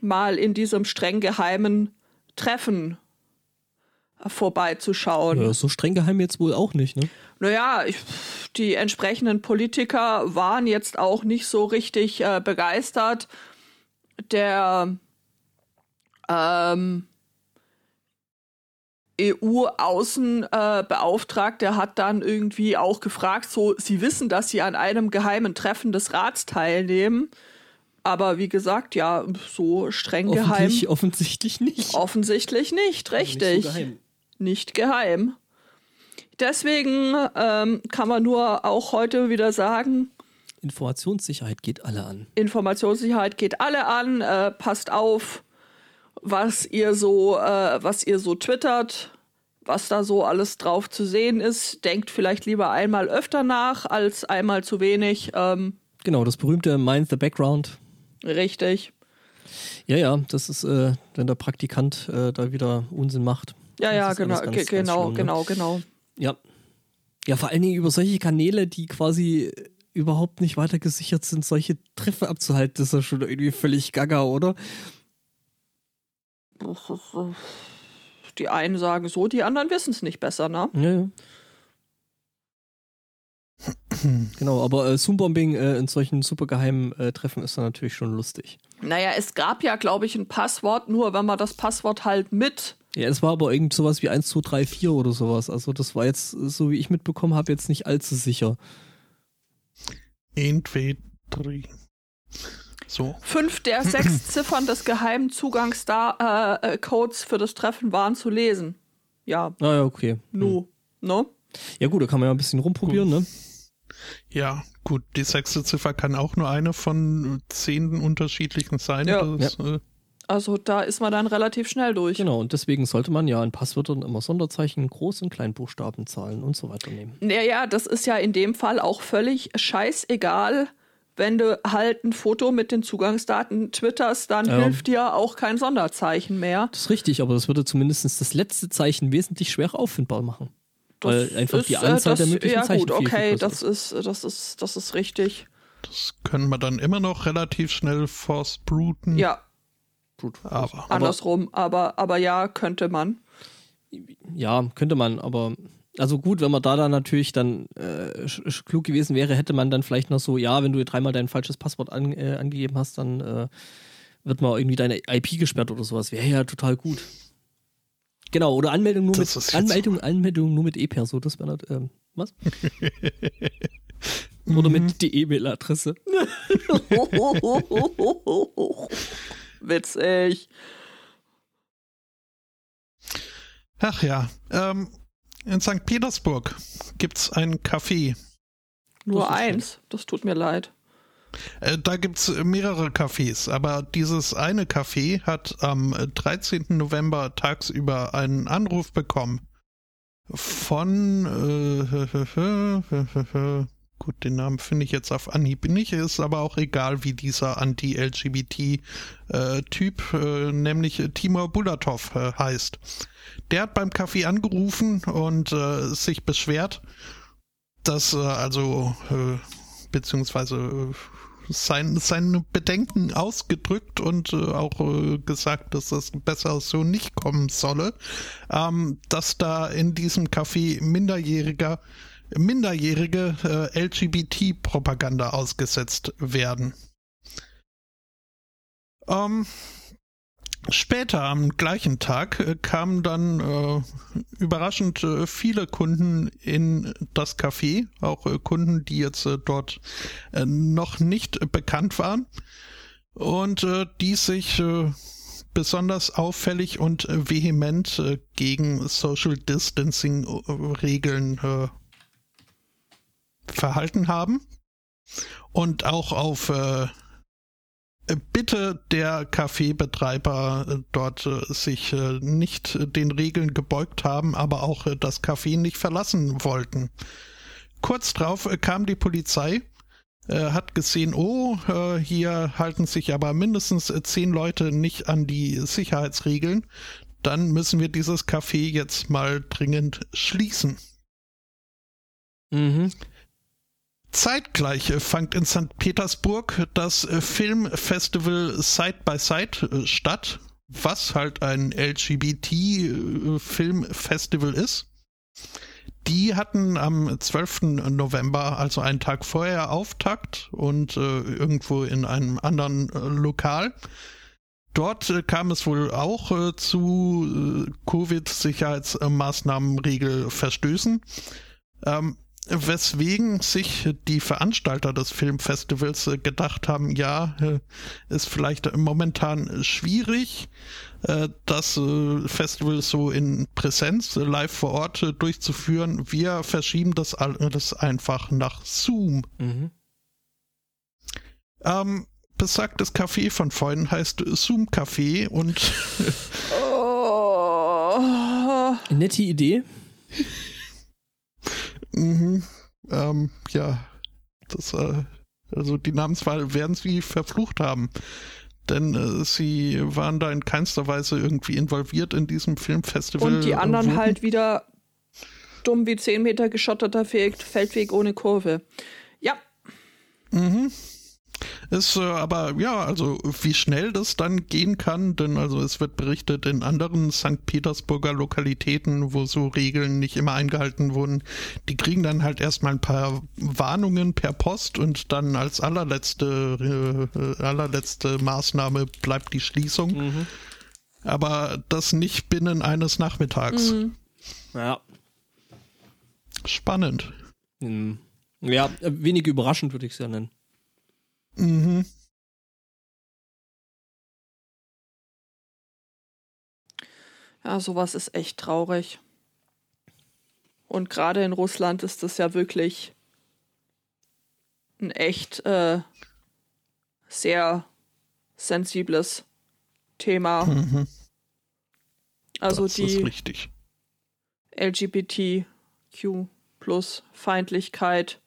mal in diesem streng geheimen Treffen vorbeizuschauen. Ja, so streng geheim jetzt wohl auch nicht, ne? Naja, ich, die entsprechenden Politiker waren jetzt auch nicht so richtig äh, begeistert. Der ähm, EU-Außenbeauftragte äh, hat dann irgendwie auch gefragt, so, Sie wissen, dass Sie an einem geheimen Treffen des Rats teilnehmen. Aber wie gesagt, ja, so streng geheim. Offensichtlich, offensichtlich nicht. Offensichtlich nicht, richtig Nicht so geheim. Nicht geheim. Deswegen ähm, kann man nur auch heute wieder sagen, Informationssicherheit geht alle an. Informationssicherheit geht alle an. Äh, passt auf, was ihr so, äh, was ihr so twittert, was da so alles drauf zu sehen ist. Denkt vielleicht lieber einmal öfter nach als einmal zu wenig. Ähm, Genau, das berühmte Mind the Background. richtig. Ja, ja, das ist, äh, wenn der Praktikant äh, da wieder Unsinn macht. Ja, Das ja, genau, ganz, ganz genau, schlimm, ne? genau, genau. Ja. Ja, vor allen Dingen über solche Kanäle, die quasi überhaupt nicht weiter gesichert sind, solche Treffer abzuhalten, das ist ja schon irgendwie völlig gaga, oder? Die einen sagen so, die anderen wissen es nicht besser, ne? Ja, ja. genau, aber äh, Zoom-Bombing äh, in solchen supergeheimen äh, Treffen ist dann natürlich schon lustig. Naja, es gab ja, glaube ich, ein Passwort, nur wenn man das Passwort halt mit Ja, es war aber irgend sowas wie 1, 2, 3, 4 oder sowas. Also das war jetzt, so wie ich mitbekommen habe, jetzt nicht allzu sicher. 1, 2, 3. So. Fünf der sechs Ziffern des geheimen Zugangscodes für das Treffen waren zu lesen. Ja, Ah ja, okay. nu. Ne? Ja gut, da kann man ja ein bisschen rumprobieren, ne? Ja, gut, die sechste Ziffer kann auch nur eine von zehn unterschiedlichen sein. Ja. Das, äh, Also da ist man dann relativ schnell durch. Genau, und deswegen sollte man ja in Passwörtern immer Sonderzeichen, Groß- und Kleinbuchstabenzahlen und so weiter nehmen. Naja, das ist ja in dem Fall auch völlig scheißegal. Wenn du halt ein Foto mit den Zugangsdaten twitterst, dann Ja. hilft dir auch kein Sonderzeichen mehr. Das ist richtig, aber das würde zumindest das letzte Zeichen wesentlich schwerer auffindbar machen. Weil einfach die Anzahl äh, der möglichen Ja Zeichen gut, viel, viel okay, das ist, das ist, das ist richtig. das können wir dann immer noch relativ schnell force-bruten. Ja, Gut. Aber, andersrum, aber, aber ja, könnte man. Ja, könnte man, aber also gut, wenn man da dann natürlich dann äh, klug gewesen wäre, hätte man dann vielleicht noch so, ja, wenn du dreimal dein falsches Passwort an, äh, angegeben hast, dann äh, wird mal irgendwie deine IP gesperrt oder sowas. Wäre ja total gut. Genau, oder Anmeldung nur Das mit Anmeldung, Anmeldung nur mit E-Perso, das wäre ähm, was? Mhm. Oder mit die E-Mail-Adresse. Witzig. Ach ja, ähm, in St. Petersburg gibt's ein Café. Nur Das eins. Das tut mir leid. Äh, da gibt's mehrere Cafés, aber dieses eine Café hat am 13. November tagsüber einen Anruf bekommen von äh, gut, den Namen finde ich jetzt auf Anhieb nicht, ist aber auch egal, wie dieser Anti-LGBT-Typ, äh, nämlich Timur Bulatov äh, heißt. Der hat beim Café angerufen und äh, sich beschwert, dass äh, also äh, beziehungsweise äh, sein, seine Bedenken ausgedrückt und äh, auch äh, gesagt, dass das besser so nicht kommen solle, ähm, dass da in diesem Café minderjähriger minderjährige äh, LGBT-Propaganda ausgesetzt werden. Ähm, später am gleichen Tag äh, kamen dann äh, überraschend äh, viele Kunden in das Café, auch äh, Kunden, die jetzt äh, dort äh, noch nicht bekannt waren und die sich besonders auffällig und vehement gegen Social Distancing Regeln verhalten haben und auch auf äh, Bitte der Kaffeebetreiber äh, dort äh, sich äh, nicht den Regeln gebeugt haben, aber auch äh, das Café nicht verlassen wollten. Kurz drauf äh, kam die Polizei, hat gesehen, oh, hier halten sich aber mindestens zehn Leute nicht an die Sicherheitsregeln. Dann müssen wir dieses Café jetzt mal dringend schließen. Mhm. Zeitgleich äh, fand in St. Petersburg das äh, Filmfestival Side by Side äh, statt, was halt ein LGBT-Filmfestival ist. Die hatten am 12. November, also einen Tag vorher, Auftakt und äh, irgendwo in einem anderen äh, Lokal. Dort äh, kam es wohl auch äh, zu äh, Covid-Sicherheitsmaßnahmenregelverstößen. Ähm, weswegen sich die Veranstalter des Filmfestivals äh, gedacht haben, ja, äh, ist vielleicht momentan schwierig, äh, das Festival so in Präsenz, live vor Ort durchzuführen. Wir verschieben das alles einfach nach Zoom. Mhm. Ähm, besagtes Café von vorhin heißt Zoom Café und Oh. Nette Idee. Mhm. Ähm, ja, das, äh, also die Namenswahl werden sie verflucht haben. Denn äh, sie waren da in keinster Weise irgendwie involviert in diesem Filmfestival. Und die anderen Wurden- halt wieder dumm wie 10 Meter geschotterter Fe- Feldweg ohne Kurve. Ja, Mhm. Ist äh, aber ja, also wie schnell das dann gehen kann, denn also es wird berichtet in anderen St. Petersburger Lokalitäten, wo so Regeln nicht immer eingehalten wurden, die kriegen dann halt erstmal ein paar Warnungen per Post und dann als allerletzte äh, allerletzte Maßnahme bleibt die Schließung. Mhm. Aber das nicht binnen eines Nachmittags. Mhm. Ja. Spannend. Hm. Ja, wenig überraschend würde ich es ja nennen. Mhm. Ja, sowas ist echt traurig. Und gerade in Russland ist das ja wirklich ein echt äh, sehr sensibles Thema. Mhm. Also das die. LGBTQ plus Feindlichkeit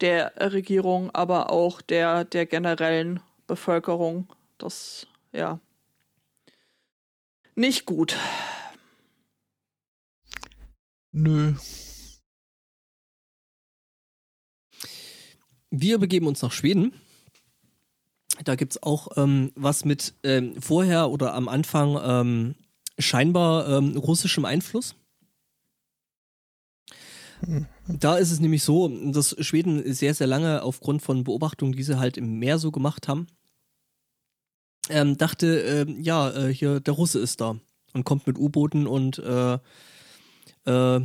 der Regierung, aber auch der, der generellen Bevölkerung. Das, ja, nicht gut. Nö. Wir begeben uns nach Schweden. Da gibt es auch ähm, was mit ähm, vorher oder am Anfang ähm, scheinbar ähm, russischem Einfluss. Da ist es nämlich so, dass Schweden sehr, sehr lange aufgrund von Beobachtungen, die sie halt im Meer so gemacht haben, ähm, dachte, äh, ja, äh, hier der Russe ist da und kommt mit U-Booten und äh, äh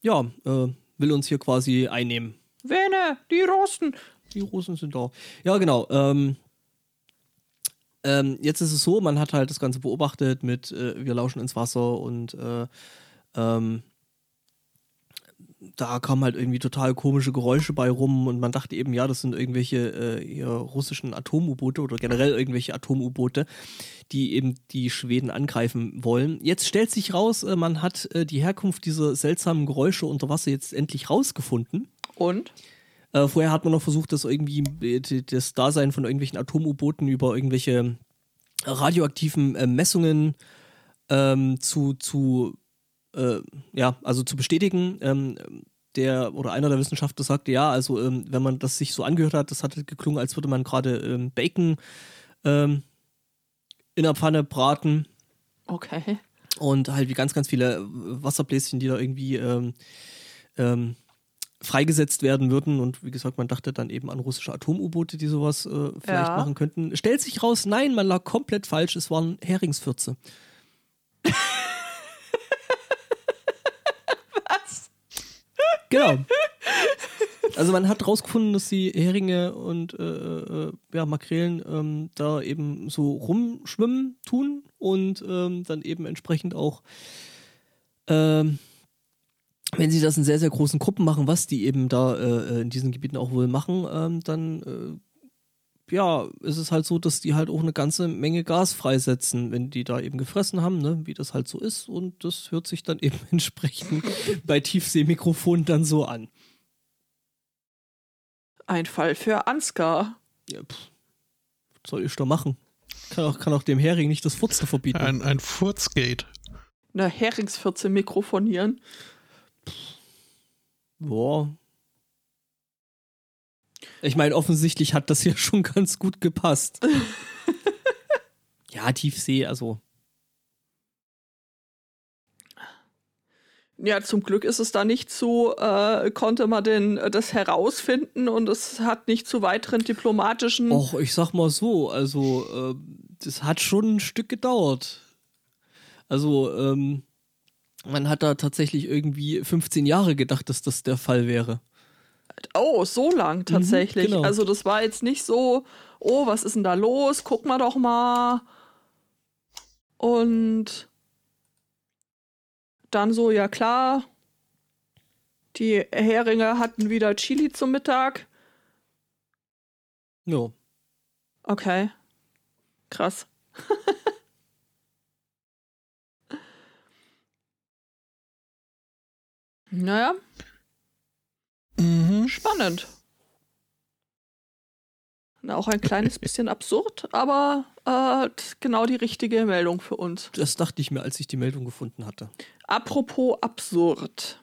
ja, äh, will uns hier quasi einnehmen. Wene, die Russen. Die Russen sind da. Ja, genau. Ähm, ähm, jetzt ist es so, man hat halt das Ganze beobachtet mit, äh, wir lauschen ins Wasser und ähm, da kamen halt irgendwie total komische Geräusche bei rum und man dachte eben, ja, das sind irgendwelche äh, russischen Atom-U-Boote oder generell irgendwelche Atom-U-Boote, die eben die Schweden angreifen wollen. Jetzt stellt sich raus, äh, man hat äh, die Herkunft dieser seltsamen Geräusche unter Wasser jetzt endlich rausgefunden. Und? Äh, vorher hat man noch versucht, das irgendwie äh, das Dasein von irgendwelchen Atom-U-Booten über irgendwelche radioaktiven äh, Messungen ähm, zu, zu äh, ja, also zu bestätigen. Ähm, der oder einer der Wissenschaftler sagte, ja, also ähm, wenn man das sich so angehört hat, das hat geklungen, als würde man gerade ähm, Bacon ähm, in der Pfanne braten. Okay. Und halt wie ganz, ganz viele Wasserbläschen, die da irgendwie ähm, ähm, freigesetzt werden würden. Und wie gesagt, man dachte dann eben an russische Atom-U-Boote, die sowas äh, vielleicht Ja. machen könnten. Stellt sich raus, nein, man lag komplett falsch. Es waren Heringsfürze. Genau. Also man hat rausgefunden, dass die Heringe und äh, äh, ja, Makrelen ähm, da eben so rumschwimmen tun und ähm, dann eben entsprechend auch, ähm, wenn sie das in sehr, sehr großen Gruppen machen, was die eben da äh, in diesen Gebieten auch wohl machen, ähm, dann äh, ja, ist es halt so, dass die halt auch eine ganze Menge Gas freisetzen, wenn die da eben gefressen haben, ne, wie das halt so ist. Und das hört sich dann eben entsprechend bei Tiefseemikrofonen dann so an. Ein Fall für Ansgar. Ja, pff, was soll ich da machen? Kann auch, kann auch dem Hering nicht das Furzen verbieten. Ein, ein Furzgate. Eine Heringsfürze mikrofonieren. Boah. Ich meine, offensichtlich hat das ja schon ganz gut gepasst. ja, Tiefsee, also. Ja, zum Glück ist es da nicht zu, äh, konnte man den, das herausfinden und es hat nicht zu weiteren diplomatischen. Och, ich sag mal so, also, äh, das hat schon ein Stück gedauert. Also, ähm, man hat da tatsächlich irgendwie 15 Jahre gedacht, dass das der Fall wäre. Oh, so lang tatsächlich. genau. Also das war jetzt nicht so, oh, was ist denn da los? Guck mal doch mal. Und dann so, ja klar, die Heringe hatten wieder Chili zum Mittag. Ja. Okay. Krass. naja, Mhm. spannend. Na, auch ein kleines bisschen absurd, aber äh, genau die richtige Meldung für uns. Das dachte ich mir, als ich die Meldung gefunden hatte. Apropos absurd.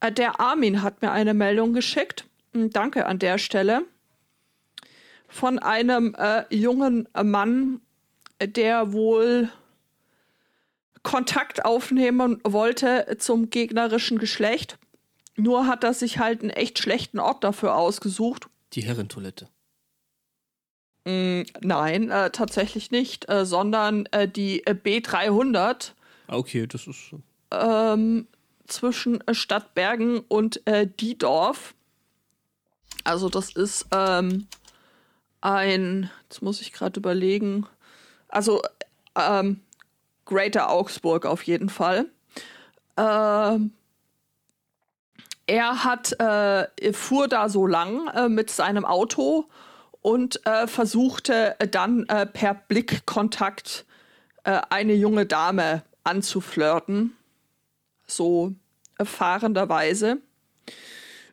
Äh, Der Armin hat mir eine Meldung geschickt. Hm, Danke an der Stelle. Von einem äh, jungen Mann, der wohl Kontakt aufnehmen wollte zum gegnerischen Geschlecht. Nur hat er sich halt einen echt schlechten Ort dafür ausgesucht. Die Herrentoilette. Mm, nein, äh, tatsächlich nicht, äh, sondern äh, die äh, B300. Ah, okay, das ist. Ähm, zwischen äh, Stadtbergen und äh, Diedorf. Also, das ist ähm, ein. Jetzt muss ich gerade überlegen. Also, ähm, Greater Augsburg auf jeden Fall. Ähm, er hat, äh, fuhr da so lang äh, mit seinem Auto und äh, versuchte dann äh, per Blickkontakt äh, eine junge Dame anzuflirten. So erfahrenderweise.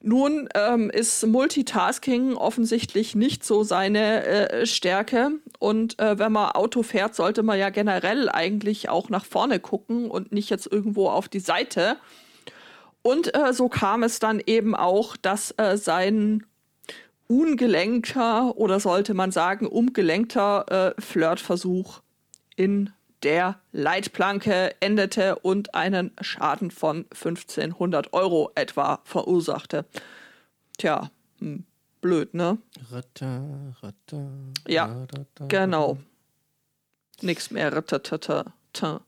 Nun ähm, ist Multitasking offensichtlich nicht so seine äh, Stärke. Und wenn man Auto fährt, sollte man ja generell eigentlich auch nach vorne gucken und nicht jetzt irgendwo auf die Seite. Und äh, so kam es dann eben auch, dass äh, sein ungelenkter oder sollte man sagen umgelenkter äh, Flirtversuch in der Leitplanke endete und einen Schaden von 1500 Euro etwa verursachte. Tja, hm, blöd, ne? Ratta, ratta, Ja, ratta, Genau. Nix mehr. Ratatata.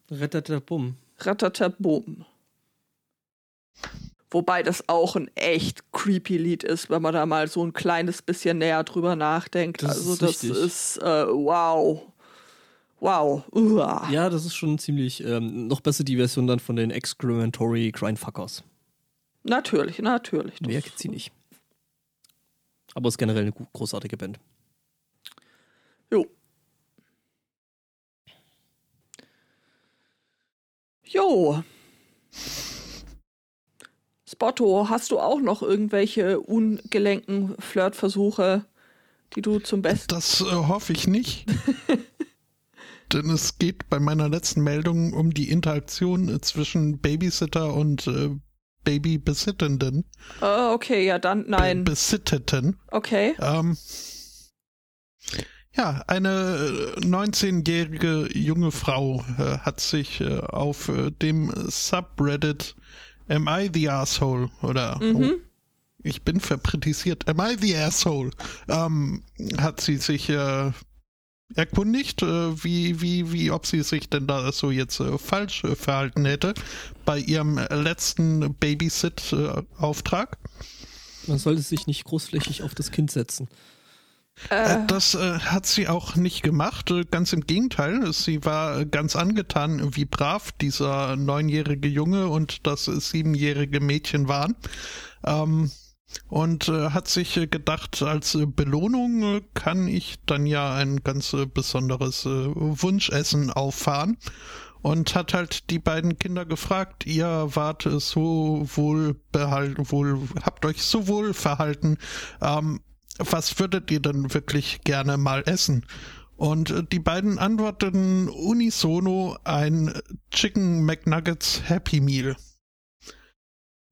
Rattatabum. Ratatabum. Wobei das auch ein echt creepy Lied ist, wenn man da mal so ein kleines bisschen näher drüber nachdenkt. Das also ist das richtig. ist äh, wow. Wow. Uah. Ja, das ist schon ziemlich. Ähm, noch besser die Version dann von den Excrementory Grindfuckers. Natürlich, natürlich. Mehr kennt sie nicht. Aber ist generell eine großartige Band. Jo. Jo. Spotto, hast du auch noch irgendwelche ungelenken Flirtversuche, die du zum Besten. Das äh, hoffe ich nicht. Denn es geht bei meiner letzten Meldung um die Interaktion äh, zwischen Babysitter und äh, Babybesittenden. Äh, okay, ja, dann nein. Be Besitteten. Okay. Ähm, ja, eine äh, 19-jährige junge Frau äh, hat sich äh, auf äh, dem Subreddit Am I the Asshole oder oh, Mhm. ich bin verbritisiert, Am I the Asshole? Ähm, hat sie sich äh, erkundigt, äh, wie, wie, wie, ob sie sich denn da so jetzt äh, falsch äh, verhalten hätte bei ihrem äh, letzten Babysit-Auftrag. Man sollte sich nicht großflächig auf das Kind setzen. Äh, Äh, Das äh, hat sie auch nicht gemacht. Äh, Ganz im Gegenteil. Sie war ganz angetan, wie brav dieser neunjährige Junge und das äh, siebenjährige Mädchen waren. Ähm, und äh, hat sich gedacht, als Belohnung kann ich dann ja ein ganz besonderes Wunschessen auffahren. Und hat halt die beiden Kinder gefragt, ihr wart so wohl behalten, wohl, habt euch so wohl verhalten, ähm, was würdet ihr denn wirklich gerne mal essen? Und äh, die beiden antworteten unisono ein Chicken McNuggets Happy Meal.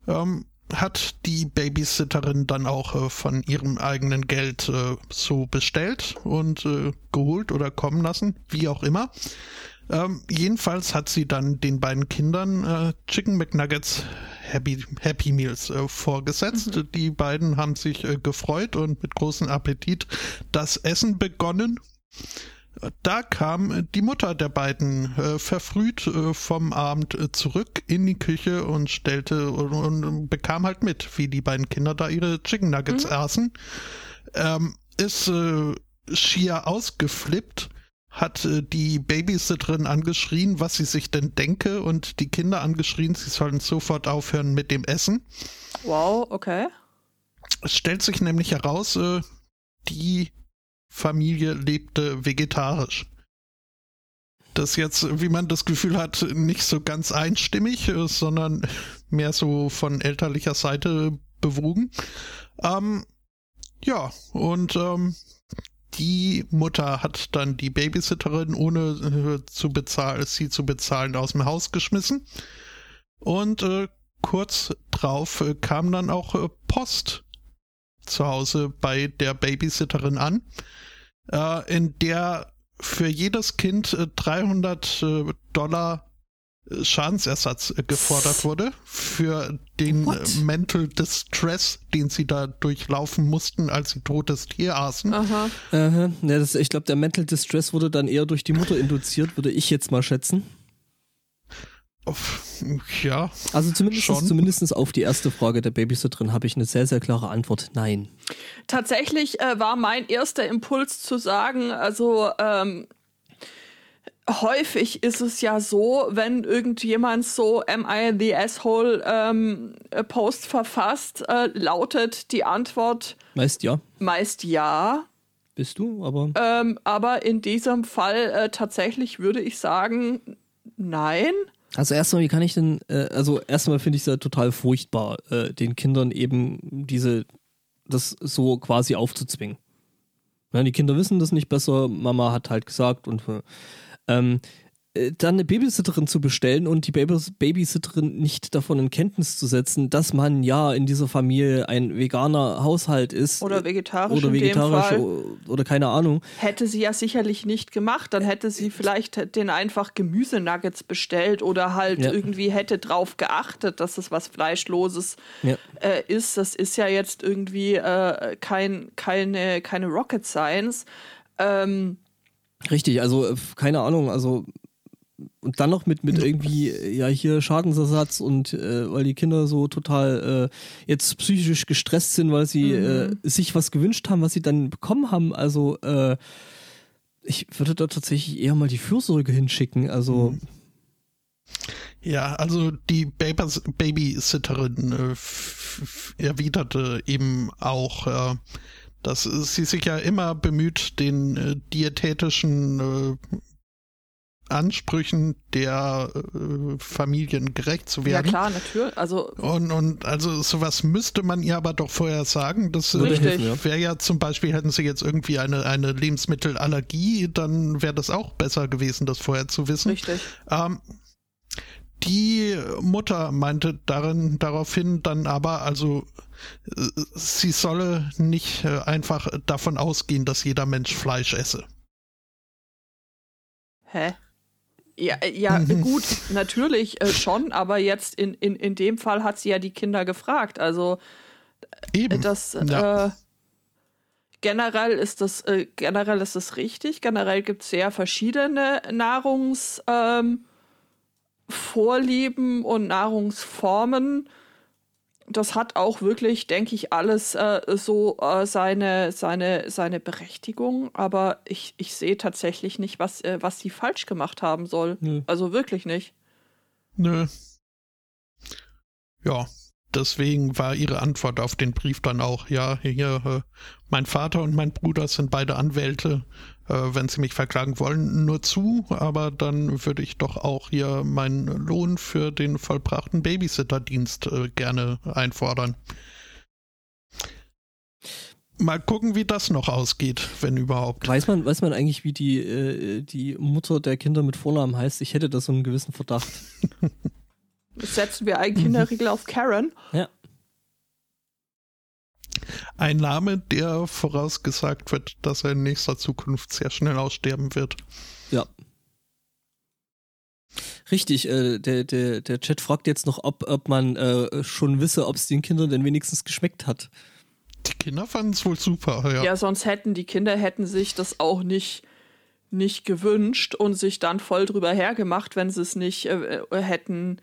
Ähm, hat die Babysitterin dann auch äh, von ihrem eigenen Geld äh, so bestellt und äh, geholt oder kommen lassen, wie auch immer. Ähm, jedenfalls hat sie dann den beiden Kindern äh, Chicken McNuggets Happy, Happy Meals äh, vorgesetzt. Die beiden haben sich äh, gefreut und mit großem Appetit das Essen begonnen. Da kam die Mutter der beiden äh, verfrüht äh, vom Abend äh, zurück in die Küche und stellte und, und bekam halt mit, wie die beiden Kinder da ihre Chicken Nuggets aßen. Ähm, ist schier ausgeflippt, hat äh, die Babysitterin angeschrien, was sie sich denn denke und die Kinder angeschrien, sie sollen sofort aufhören mit dem Essen. wow, okay. Es stellt sich nämlich heraus, äh, die Familie lebte vegetarisch. Das jetzt, wie man das Gefühl hat, nicht so ganz einstimmig, äh, sondern mehr so von elterlicher Seite bewogen. Ähm, ja, und ähm, die Mutter hat dann die Babysitterin, ohne äh, zu bezahlen, sie zu bezahlen, aus dem Haus geschmissen. Und äh, kurz drauf äh, kam dann auch äh, Post zu Hause bei der Babysitterin an, äh, in der für jedes Kind äh, 300 äh, Dollar Schadensersatz gefordert wurde für den What? Mental Distress, den sie da durchlaufen mussten, als sie totes Tier aßen. Aha. Aha. Ja, das, ich glaube, der Mental Distress wurde dann eher durch die Mutter induziert, würde ich jetzt mal schätzen. Ja. Also zumindest, zumindest auf die erste Frage der Babysitterin habe ich eine sehr, sehr klare Antwort. Nein. Tatsächlich äh, war mein erster Impuls zu sagen, also ähm, häufig ist es ja so, wenn irgendjemand so Am I the Asshole ähm, Post verfasst, äh, lautet die Antwort meist ja. Meist ja. Bist du, aber. Ähm, aber in diesem Fall äh, tatsächlich würde ich sagen, nein. Also erstmal, wie kann ich denn, äh, also erstmal finde ich es ja total furchtbar, äh, den Kindern eben diese, das so quasi aufzuzwingen. Ja, die Kinder wissen das nicht besser, Mama hat halt gesagt und äh, ähm, äh, dann eine Babysitterin zu bestellen und die Babysitterin nicht davon in Kenntnis zu setzen, dass man ja in dieser Familie ein veganer Haushalt ist. Oder vegetarisch. Oder vegetarisch oder keine Ahnung. Hätte sie ja sicherlich nicht gemacht. Dann hätte sie vielleicht den einfach Gemüsenuggets bestellt oder halt ja. irgendwie hätte drauf geachtet, dass es was Fleischloses ja. äh, ist. Das ist ja jetzt irgendwie äh, kein, keine, keine Rocket Science. Ähm, Richtig, also äh, keine Ahnung, also und dann noch mit, mit irgendwie, ja, hier Schadensersatz und äh, weil die Kinder so total äh, jetzt psychisch gestresst sind, weil sie mhm. äh, sich was gewünscht haben, was sie dann bekommen haben. Also äh, ich würde da tatsächlich eher mal die Fürsorge hinschicken. Also. Mhm. Ja, also die Babys Babysitterin äh, erwiderte eben auch, äh, dass sie sich ja immer bemüht, den äh, diätetischen äh, Ansprüchen der äh, Familien gerecht zu werden. Ja klar, natürlich. Also und, und also sowas müsste man ihr aber doch vorher sagen. Das äh, wäre ja zum Beispiel, hätten sie jetzt irgendwie eine, eine Lebensmittelallergie, dann wäre das auch besser gewesen, das vorher zu wissen. Richtig. Ähm, die Mutter meinte darin daraufhin dann aber, also äh, sie solle nicht äh, einfach davon ausgehen, dass jeder Mensch Fleisch esse. Hä? Ja, äh, ja mhm. gut, natürlich äh, schon, aber jetzt in, in, in dem Fall hat sie ja die Kinder gefragt. Also Eben. das ja. äh, generell ist das äh, generell ist das richtig. Generell gibt es sehr verschiedene Nahrungsvorlieben ähm, und Nahrungsformen das hat auch wirklich, denke ich, alles äh, so äh, seine, seine, seine Berechtigung. Aber ich, ich sehe tatsächlich nicht, was, äh, was sie falsch gemacht haben soll. Nö. Also wirklich nicht. Nö. Ja, deswegen war ihre Antwort auf den Brief dann auch, ja, hier, äh, mein Vater und mein Bruder sind beide Anwälte wenn sie mich verklagen wollen, nur zu, aber dann würde ich doch auch hier meinen Lohn für den vollbrachten Babysitterdienst äh, gerne einfordern. Mal gucken, wie das noch ausgeht, wenn überhaupt. Weiß man, weiß man eigentlich, wie die, äh, die Mutter der Kinder mit Vornamen heißt? Ich hätte da so einen gewissen Verdacht. setzen wir einen Kinderriegel auf Karen. Ja. Ein Name, der vorausgesagt wird, dass er in nächster Zukunft sehr schnell aussterben wird. Ja. Richtig, äh, der, der, der Chat fragt jetzt noch, ob, ob man äh, schon wisse, ob es den Kindern denn wenigstens geschmeckt hat. Die Kinder fanden es wohl super, ja. Ja, sonst hätten die Kinder hätten sich das auch nicht, nicht gewünscht und sich dann voll drüber hergemacht, wenn sie es nicht äh, äh hätten,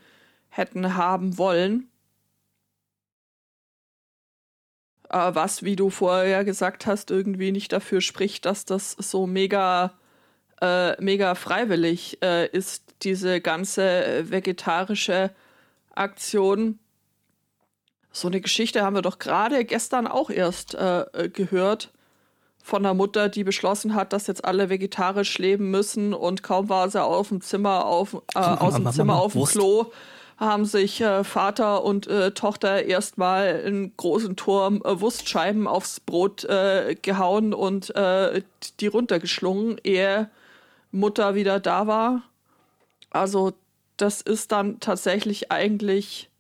hätten haben wollen. Was, wie du vorher gesagt hast, irgendwie nicht dafür spricht, dass das so mega, äh, mega freiwillig äh, ist, diese ganze vegetarische Aktion. So eine Geschichte haben wir doch gerade gestern auch erst äh, gehört von einer Mutter, die beschlossen hat, dass jetzt alle vegetarisch leben müssen und kaum war sie auf dem Zimmer auf, äh, aus dem Zimmer auf dem Klo, haben sich äh, Vater und äh, Tochter erstmal einen großen Turm äh, Wurstscheiben aufs Brot äh, gehauen und äh, die runtergeschlungen, ehe Mutter wieder da war. Also das ist dann tatsächlich eigentlich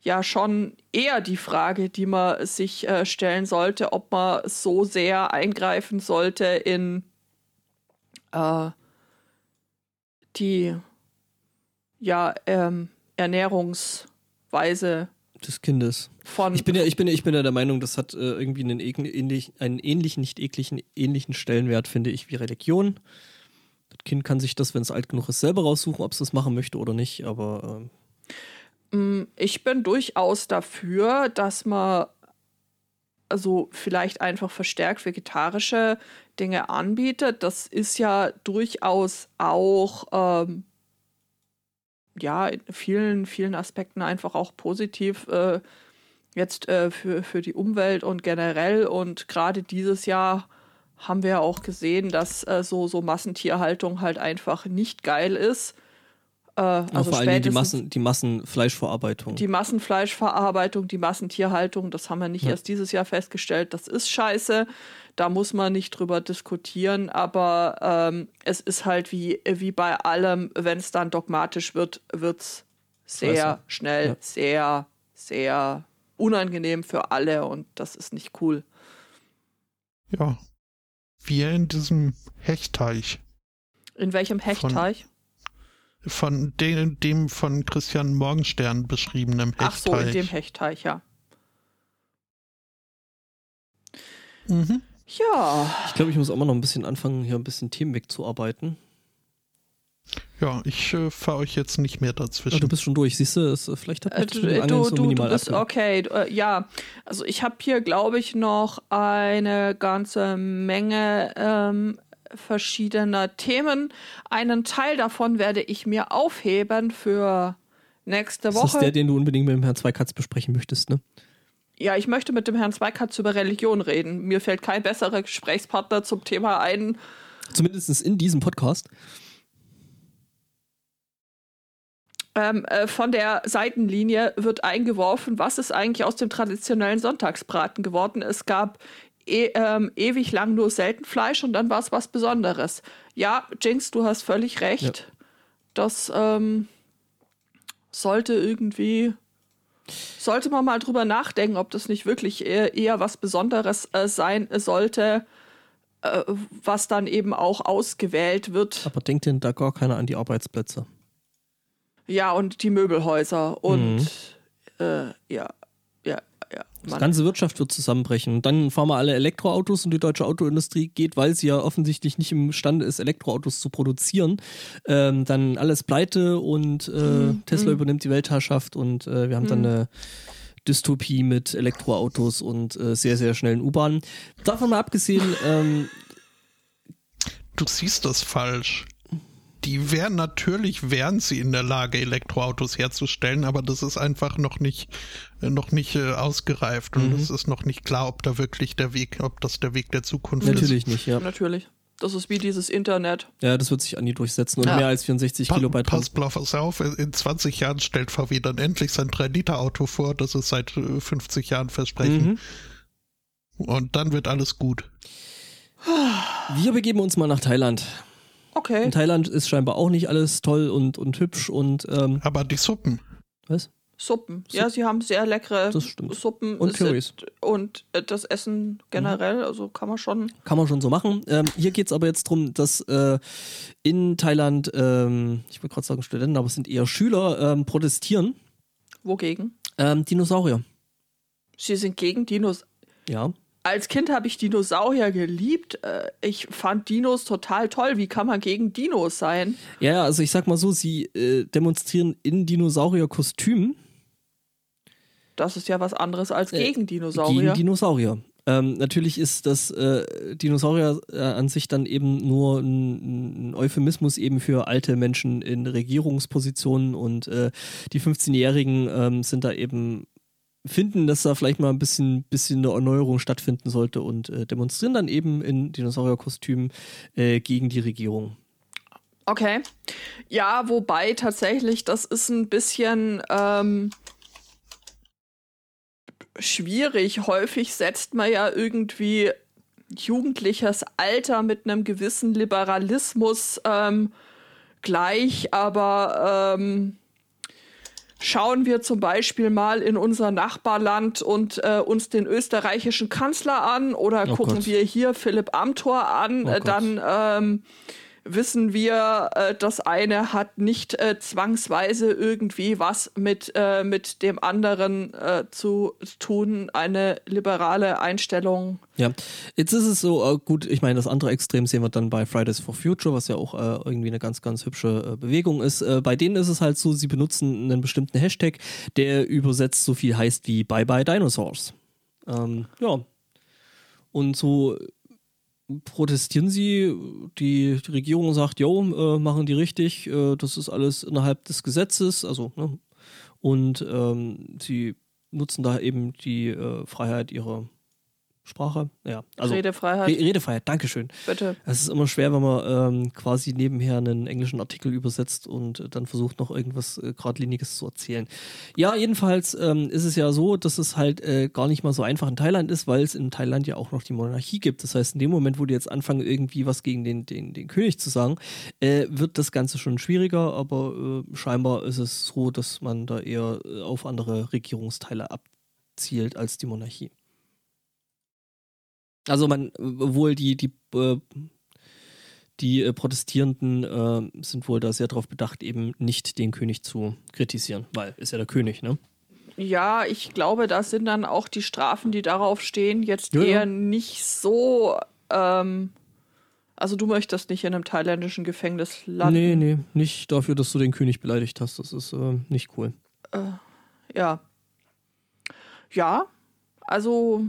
ja schon eher die Frage, die man sich äh, stellen sollte, ob man so sehr eingreifen sollte in die ja, ähm, Ernährungsweise des Kindes. von. Ich bin ja, ich bin ich bin ja der Meinung, das hat äh, irgendwie einen, ähnlich, einen ähnlichen, nicht ekligen, ähnlichen Stellenwert, finde ich, wie Religion. Das Kind kann sich das, wenn es alt genug ist, selber raussuchen, ob es das machen möchte oder nicht, aber ähm, Mm, Ich bin durchaus dafür, dass man also vielleicht einfach verstärkt vegetarische Dinge anbietet. Das ist ja durchaus auch ähm, ja in vielen, vielen Aspekten einfach auch positiv äh, jetzt äh, für, für die Umwelt und generell. Und gerade dieses Jahr haben wir ja auch gesehen, dass äh, so, so Massentierhaltung halt einfach nicht geil ist. Äh, also vor allem die, Massen, die Massenfleischverarbeitung. die Massenfleischverarbeitung, die Massentierhaltung, das haben wir nicht Ja. erst dieses Jahr festgestellt, das ist scheiße. Da muss man nicht drüber diskutieren, aber ähm, es ist halt wie, wie bei allem, wenn es dann dogmatisch wird, wird es sehr Scheiße. schnell, Ja. sehr, sehr unangenehm für alle und das ist nicht cool. Ja. Wir in diesem Hechtteich. In welchem Hechtteich? Von dem, dem von Christian Morgenstern beschriebenen Hechtteich. Ach so, in dem Hechtteich, ja. Mhm. Ja, ich glaube, ich muss auch mal noch ein bisschen anfangen, hier ein bisschen Themen wegzuarbeiten. Ja, ich äh, fahre euch jetzt nicht mehr Ah, dazwischen. du bist schon durch, siehst du? Es, äh, vielleicht hat Äh, Du, du, so du, du bist okay. du, Äh, ja, also ich habe hier, glaube ich, noch eine ganze Menge ähm, verschiedener Themen. Einen Teil davon werde ich mir aufheben für nächste Das ist Woche. der, den du unbedingt mit dem Herrn Zweikatz besprechen möchtest, ne? ja, ich möchte mit dem Herrn Zweikatz über Religion reden. Mir fällt kein besserer Gesprächspartner zum Thema ein. Zumindest in diesem Podcast. Ähm, äh, von der Seitenlinie wird eingeworfen, was ist eigentlich aus dem traditionellen Sonntagsbraten geworden? Es gab e ähm, ewig lang nur selten Fleisch und dann war es was Besonderes. Ja, Jinx, du hast völlig recht. Das ähm, sollte irgendwie, sollte man mal drüber nachdenken, ob das nicht wirklich eher, eher was Besonderes äh, sein sollte, äh, was dann eben auch ausgewählt wird. Aber denkt denn da gar keiner an die Arbeitsplätze? Ja, und die Möbelhäuser und Mhm. äh, ja, ja, ja. Die Mann. ganze Wirtschaft wird zusammenbrechen. Und dann fahren wir alle Elektroautos und die deutsche Autoindustrie geht, weil sie ja offensichtlich nicht imstande ist, Elektroautos zu produzieren, ähm, dann alles pleite und äh, Mhm. Tesla übernimmt die Weltherrschaft und äh, wir haben dann eine Dystopie mit Elektroautos und äh, sehr, sehr schnellen U-Bahnen. Davon mal abgesehen, ähm, Du siehst das falsch. Die wären natürlich, wären sie in der Lage, Elektroautos herzustellen, aber das ist einfach noch nicht, äh, noch nicht äh, ausgereift und Mhm. es ist noch nicht klar, ob da wirklich der Weg, ob das der Weg der Zukunft natürlich nicht, ja. Natürlich. Das ist wie dieses Internet. Ja, das wird sich an die durchsetzen und Ja. mehr als 64 ist. Pa Kilobyte pass bloß auf, in 20 Jahren stellt VW dann endlich sein 3-Liter-Auto vor, das es seit äh, 50 Jahren versprechen. Mhm. Und dann wird alles gut. Wir begeben uns mal nach Thailand. Okay. In Thailand ist scheinbar auch nicht alles toll und, und hübsch und ähm, Aber die Suppen, was? Suppen. Ja, sie haben sehr leckere Das stimmt. Suppen Und Currys. und äh, das Essen generell, also kann man schon. Kann man schon so machen. Ähm, hier geht es aber jetzt darum, dass äh, in Thailand, ähm, ich wollte gerade sagen Studenten, aber es sind eher Schüler, ähm, protestieren. Wogegen? Ähm, Dinosaurier. Sie sind gegen Dinos. Ja. Als Kind habe ich Dinosaurier geliebt. Äh, Ich fand Dinos total toll. Wie kann man gegen Dinos sein? Ja, also ich sag mal so, sie äh, demonstrieren in Dinosaurier-Kostümen Das ist ja was anderes als Äh, gegen Dinosaurier. gegen Dinosaurier. Ähm, natürlich ist das äh, Dinosaurier äh, an sich dann eben nur ein, ein Euphemismus eben für alte Menschen in Regierungspositionen und äh, die 15-Jährigen ähm, sind da eben finden, dass da vielleicht mal ein bisschen, bisschen eine Erneuerung stattfinden sollte und äh, demonstrieren dann eben in Dinosaurierkostümen äh, gegen die Regierung. Okay. Ja, wobei tatsächlich, das ist ein bisschen ähm, schwierig. Häufig setzt man ja irgendwie jugendliches Alter mit einem gewissen Liberalismus ähm, gleich, aber ähm, schauen wir zum Beispiel mal in unser Nachbarland und äh, uns den österreichischen Kanzler an oder Oh gucken Gott. wir hier Philipp Amthor an, Oh äh, dann ähm, wissen wir, äh, das eine hat nicht äh, zwangsweise irgendwie was mit, äh, mit dem anderen äh, zu tun, eine liberale Einstellung. Ja, jetzt ist es so, äh, gut, ich meine, das andere Extrem sehen wir dann bei Fridays for Future, was ja auch äh, irgendwie eine ganz, ganz hübsche Bewegung ist. bei denen ist es halt so, sie benutzen einen bestimmten Hashtag, der übersetzt so viel heißt wie Bye Bye Dinosaurs. Ähm, ja. Und so protestieren sie. Die, Regierung sagt, jo, äh, machen die richtig, äh, das ist alles innerhalb des Gesetzes, also ne? und ähm, sie nutzen da eben die äh, Freiheit ihrer Sprache, ja. Also Redefreiheit. Re Redefreiheit, Dankeschön. Bitte. Es ist immer schwer, wenn man ähm, quasi nebenher einen englischen Artikel übersetzt und dann versucht noch irgendwas äh, geradliniges zu erzählen. Ja, jedenfalls ähm, ist es ja so, dass es halt äh, gar nicht mal so einfach in Thailand ist, weil es in Thailand ja auch noch die Monarchie gibt. Das heißt, in dem Moment, wo die jetzt anfangen, irgendwie was gegen den, den, den König zu sagen, äh, wird das Ganze schon schwieriger, aber äh, scheinbar ist es so, dass man da eher äh, auf andere Regierungsteile abzielt als die Monarchie. Also man wohl die, die, äh, die äh, Protestierenden äh, sind wohl da sehr darauf bedacht, eben nicht den König zu kritisieren, weil ist ja der König, ne? Ja, ich glaube, da sind dann auch die Strafen, die darauf stehen, jetzt ja, eher ja. nicht so. Ähm, also du möchtest nicht in einem thailändischen Gefängnis landen. Nee, nee, nicht dafür, dass du den König beleidigt hast. Das ist äh, nicht cool. Ja. Ja, also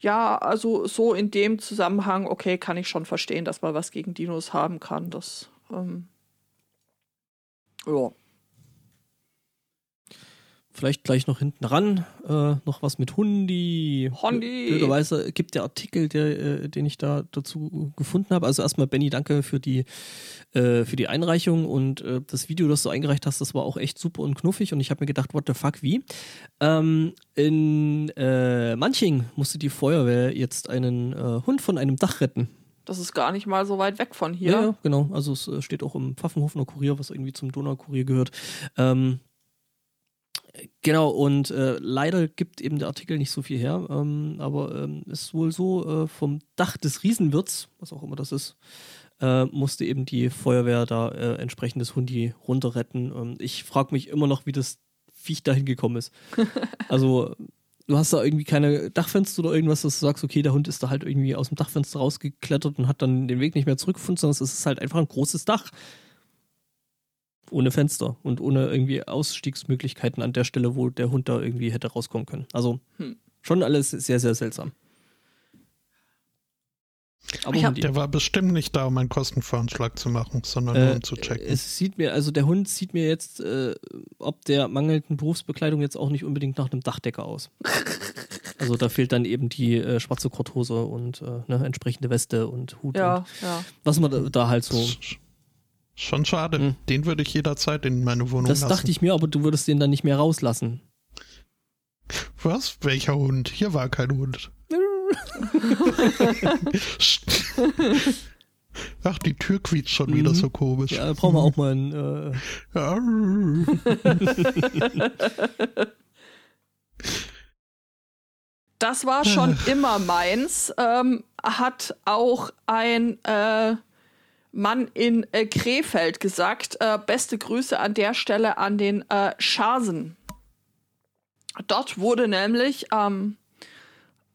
ja, also so in dem Zusammenhang, okay, kann ich schon verstehen, dass man was gegen Dinos haben kann. Das, ähm, ja. Vielleicht gleich noch hinten ran, äh, noch was mit Hundi. Hundi. Blöderweise gibt der Artikel, der, äh, den ich da dazu gefunden habe. Also erstmal, Benny, danke für die, äh, für die Einreichung und äh, das Video, das du eingereicht hast, das war auch echt super und knuffig und ich habe mir gedacht, what the fuck, wie? Ähm, in äh, Manching musste die Feuerwehr jetzt einen äh, Hund von einem Dach retten. Das ist gar nicht mal so weit weg von hier. Ja, genau. Also es steht auch im Pfaffenhofener Kurier, was irgendwie zum Donaukurier gehört. Ähm, Genau, und äh, leider gibt eben der Artikel nicht so viel her, ähm, aber ähm, ist wohl so, äh, vom Dach des Riesenwirts, was auch immer das ist, äh, musste eben die Feuerwehr da äh, entsprechendes Hundi runterretten. Ähm, ich frage mich immer noch, wie das Viech da hingekommen ist. also, du hast da irgendwie keine Dachfenster oder irgendwas, dass du sagst, okay, der Hund ist da halt irgendwie aus dem Dachfenster rausgeklettert und hat dann den Weg nicht mehr zurückgefunden, sondern es ist halt einfach ein großes Dach ohne Fenster und ohne irgendwie Ausstiegsmöglichkeiten an der Stelle, wo der Hund da irgendwie hätte rauskommen können. Also hm. schon alles sehr, sehr seltsam. Aber ja, der war bestimmt nicht da, um einen Kostenvoranschlag zu machen, sondern äh, nur um zu checken. Es sieht mir, also der Hund sieht mir jetzt, äh, ob der mangelnden Berufsbekleidung jetzt auch nicht unbedingt nach einem Dachdecker aus. also da fehlt dann eben die äh, schwarze Korthose und äh, ne, entsprechende Weste und Hut. Ja, und ja. Was man da, da halt so Schon schade. Hm. Den würde ich jederzeit in meine Wohnung das lassen. Das dachte ich mir, aber du würdest den dann nicht mehr rauslassen. Was? Welcher Hund? Hier war kein Hund. Ach, die Tür quietscht schon mhm. wieder so komisch. Ja, da brauchen wir auch mal einen. Äh das war schon immer meins. Ähm, hat auch ein äh, Mann in äh, Krefeld gesagt. Äh, beste Grüße an der Stelle an den äh, Schasen. Dort wurde nämlich am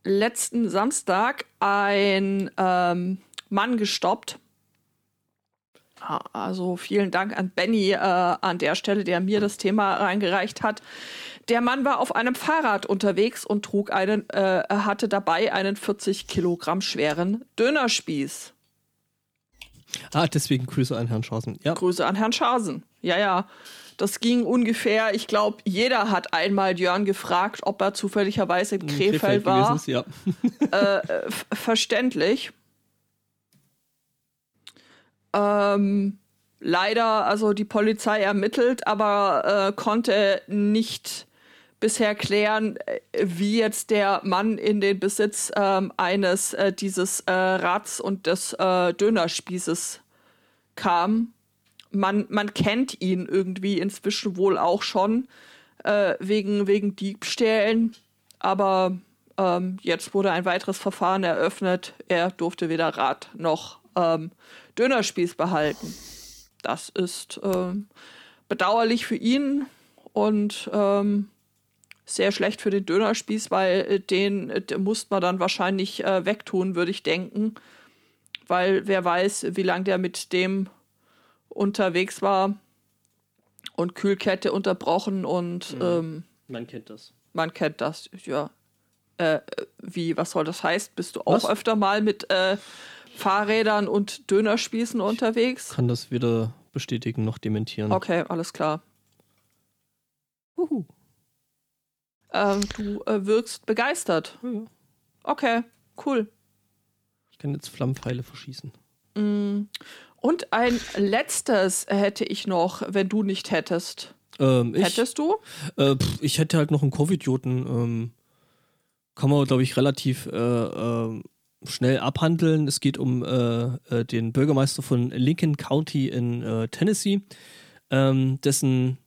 letzten Samstag ein ähm, Mann gestoppt. Also vielen Dank an Benny äh, an der Stelle, der mir das Thema reingereicht hat. Der Mann war auf einem Fahrrad unterwegs und trug einen, äh, hatte dabei einen 40 Kilogramm schweren Dönerspieß. Ah, deswegen Grüße an Herrn Schasen. Ja. Grüße an Herrn Schasen. Ja, ja. Das ging ungefähr, ich glaube, jeder hat einmal Jörn gefragt, ob er zufälligerweise in Krefeld, Krefeld war. Ist, ja. äh, verständlich. Ähm, leider, also die Polizei ermittelt, aber äh, konnte nicht bisher klären, äh, wie jetzt der Mann in den Besitz ähm, eines äh, dieses äh, Rads und des äh, Dönerspießes kam. Man, man kennt ihn irgendwie inzwischen wohl auch schon äh, wegen, wegen Diebstählen, aber ähm, jetzt wurde ein weiteres Verfahren eröffnet. Er durfte weder Rad noch ähm, Dönerspieß behalten. Das ist ähm, bedauerlich für ihn und ähm, sehr schlecht für den Dönerspieß, weil den, den muss man dann wahrscheinlich äh, wegtun, würde ich denken. Weil wer weiß, wie lange der mit dem unterwegs war und Kühlkette unterbrochen und Mhm. ähm, Man kennt das. man kennt das, ja. Äh, wie, was soll das heißen? Bist du auch Was? öfter mal mit äh, Fahrrädern und Dönerspießen unterwegs? Kann das weder bestätigen noch dementieren. Okay, alles klar. Huhu. Ähm, du äh, wirkst begeistert. Okay, cool. Ich kann jetzt Flammenpfeile verschießen. Mm. Und ein letztes hätte ich noch, wenn du nicht hättest. Ähm, ich, Hättest du? Äh, pff, ich hätte halt noch einen Covid-Joten. Ähm, kann man, glaube ich, relativ äh, äh, schnell abhandeln. Es geht um äh, äh, den Bürgermeister von Lincoln County in Tennessee, ähm, dessen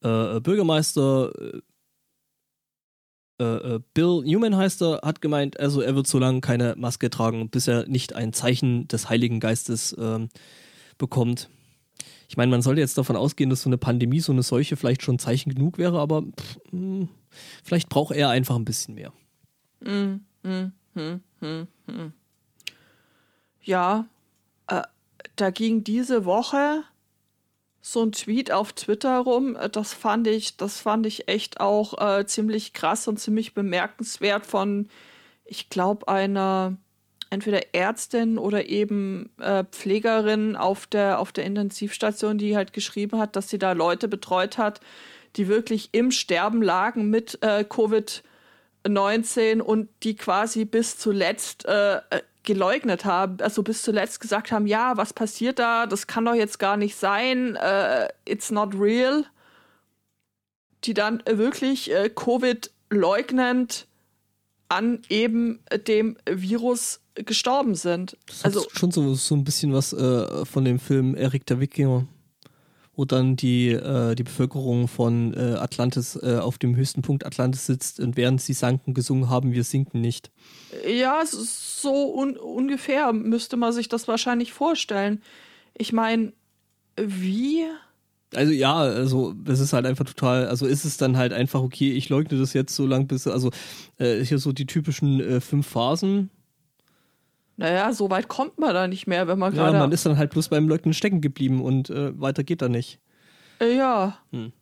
Bürgermeister äh, äh, Bill Newman heißt er, hat gemeint, also er wird so lange keine Maske tragen, bis er nicht ein Zeichen des Heiligen Geistes ähm, bekommt. Ich meine, man sollte jetzt davon ausgehen, dass so eine Pandemie, so eine Seuche vielleicht schon Zeichen genug wäre, aber pff, mh, vielleicht braucht er einfach ein bisschen mehr. Mm, mm, hm, hm, hm. Ja, äh, da ging diese Woche so ein Tweet auf Twitter rum. Äh, Das fand ich, das fand ich echt auch äh, ziemlich krass und ziemlich bemerkenswert von, ich glaube, einer entweder Ärztin oder eben äh, Pflegerin auf der, auf der Intensivstation, die halt geschrieben hat, dass sie da Leute betreut hat, die wirklich im Sterben lagen mit äh, Covid-19 und die quasi bis zuletzt äh, äh, geleugnet haben, also bis zuletzt gesagt haben, ja, was passiert da? Das kann doch jetzt gar nicht sein. Äh, it's not real. Die dann äh, wirklich äh, Covid leugnend an eben äh, dem Virus gestorben sind. Das Also schon so, so ein bisschen was äh, von dem Film Erik der Wikinger, wo dann die, äh, die Bevölkerung von äh, Atlantis äh, auf dem höchsten Punkt Atlantis sitzt und während sie sanken gesungen haben, wir sinken nicht. Ja, so un ungefähr müsste man sich das wahrscheinlich vorstellen. Ich meine, wie? Also ja, also es ist halt einfach total, also ist es dann halt einfach, okay, ich leugne das jetzt so lang bis, also äh, hier so die typischen äh, fünf Phasen. Naja, so weit kommt man da nicht mehr, wenn man Ja, gerade. man ist dann halt bloß beim Leugnen stecken geblieben und äh, weiter geht da nicht. Äh, ja. Hm.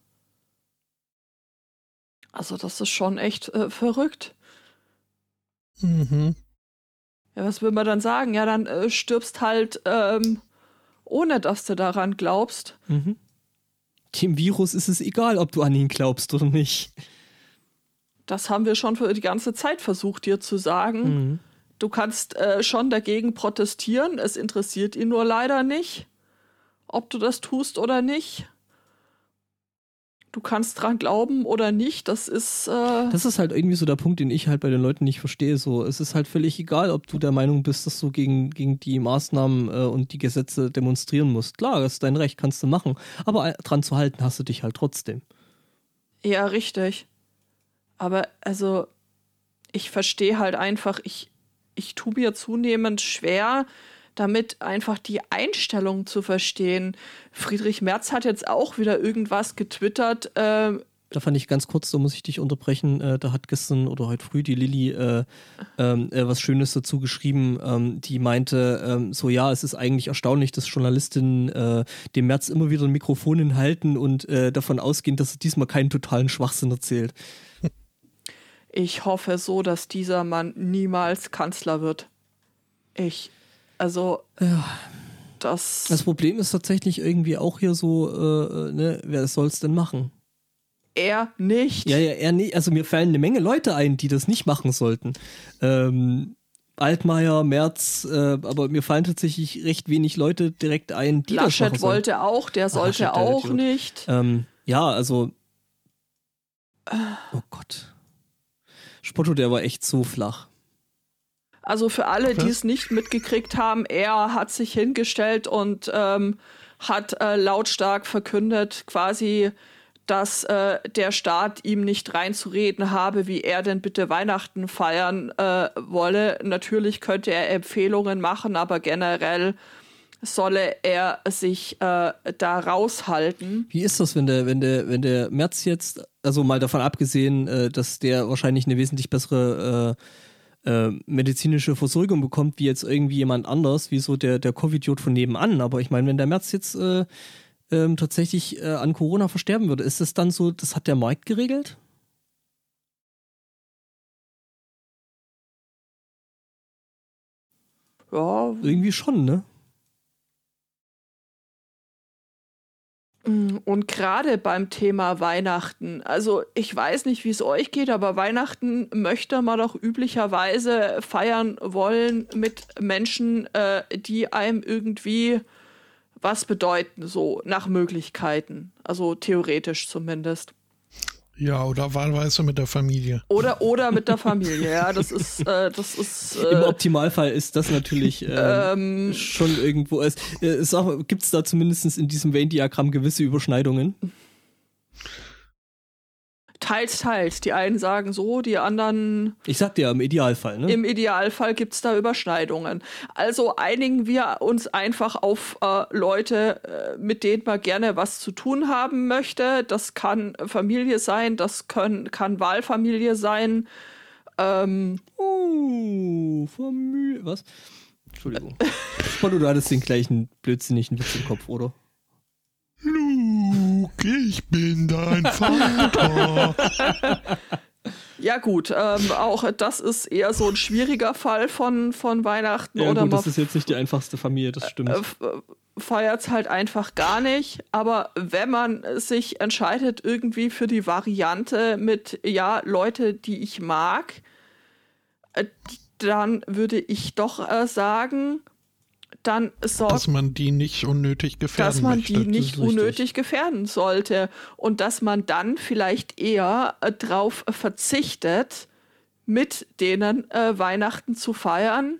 Also, das ist schon echt äh, verrückt. Mhm. Ja, was will man dann sagen? Ja, dann äh, stirbst halt, ähm, ohne dass du daran glaubst. Mhm. Dem Virus ist es egal, ob du an ihn glaubst oder nicht. Das haben wir schon für die ganze Zeit versucht, dir zu sagen. Mhm. Du kannst äh, schon dagegen protestieren. Es interessiert ihn nur leider nicht, ob du das tust oder nicht. Du kannst dran glauben oder nicht. Das ist. Äh, Das ist halt irgendwie so der Punkt, den ich halt bei den Leuten nicht verstehe. So, es ist halt völlig egal, ob du der Meinung bist, dass du gegen, gegen die Maßnahmen äh, und die Gesetze demonstrieren musst. Klar, das ist dein Recht, kannst du machen. Aber äh, dran zu halten hast du dich halt trotzdem. Ja, richtig. Aber also, ich verstehe halt einfach, ich, ich tue mir zunehmend schwer, damit einfach die Einstellung zu verstehen. Friedrich Merz hat jetzt auch wieder irgendwas getwittert. Äh, Da fand ich ganz kurz, da muss ich dich unterbrechen, äh, da hat gestern oder heute früh die Lilly äh, ähm, äh, was Schönes dazu geschrieben, ähm, die meinte, ähm, so ja, es ist eigentlich erstaunlich, dass Journalistinnen äh, dem März immer wieder ein Mikrofon hinhalten und äh, davon ausgehen, dass er diesmal keinen totalen Schwachsinn erzählt. Ich hoffe so, dass dieser Mann niemals Kanzler wird. Ich, also, das. Das Problem ist tatsächlich irgendwie auch hier so, äh, äh, ne, wer soll's denn machen? er nicht. Ja, ja, er nicht. Also mir fallen eine Menge Leute ein, die das nicht machen sollten. Ähm, Altmaier, Merz, äh, aber mir fallen tatsächlich recht wenig Leute direkt ein, die das machen Laschet sollen. wollte auch, der sollte Laschet, der auch Idiot. nicht. Ähm, ja, also. Oh Gott. Spotto, der war echt so flach. Also für alle, Okay. die es nicht mitgekriegt haben, er hat sich hingestellt und ähm, hat äh, lautstark verkündet, quasi, dass äh, der Staat ihm nicht reinzureden habe, wie er denn bitte Weihnachten feiern äh, wolle. Natürlich könnte er Empfehlungen machen, aber generell solle er sich äh, da raushalten. Wie ist das, wenn der, wenn der, wenn der März jetzt, also mal davon abgesehen, äh, dass der wahrscheinlich eine wesentlich bessere äh, äh, medizinische Versorgung bekommt, wie jetzt irgendwie jemand anders, wie so der, der Covidiot von nebenan. Aber ich meine, wenn der März jetzt äh, ähm, tatsächlich äh, an Corona versterben würde, ist das dann so, das hat der Markt geregelt? Ja. Irgendwie schon, ne? Und gerade beim Thema Weihnachten, also ich weiß nicht, wie es euch geht, aber Weihnachten möchte man doch üblicherweise feiern wollen mit Menschen, äh, die einem irgendwie was bedeuten, so nach Möglichkeiten. Also theoretisch zumindest. Ja, oder wahlweise mit der Familie. Oder, oder mit der Familie, ja. Das ist, äh, das ist. Äh, Im Optimalfall ist das natürlich äh, ähm, schon irgendwo. Es, es gibt es da zumindest in diesem Venn-Diagramm gewisse Überschneidungen. Teils, teils. Die einen sagen so, die anderen. Ich sag dir, im Idealfall, ne? Im Idealfall gibt es da Überschneidungen. Also einigen wir uns einfach auf äh, Leute, äh, mit denen man gerne was zu tun haben möchte. Das kann Familie sein, das können, kann Wahlfamilie sein. Ähm, uh, Familie. Was? Entschuldigung. Spotto, du hattest den gleichen blödsinnigen Witz im Kopf, oder? Luke, ich bin dein Vater. Ja gut, ähm, auch das ist eher so ein schwieriger Fall von, von Weihnachten. Ja, oder gut, das ist jetzt nicht die einfachste Familie, das stimmt. Äh, Feiert es halt einfach gar nicht. Aber wenn man sich entscheidet irgendwie für die Variante mit, ja, Leute, die ich mag, äh, dann würde ich doch äh, sagen, dann sorgt, dass man die nicht unnötig gefährden dass man möchte. die nicht unnötig gefährden sollte und dass man dann vielleicht eher äh, darauf verzichtet, mit denen äh, Weihnachten zu feiern,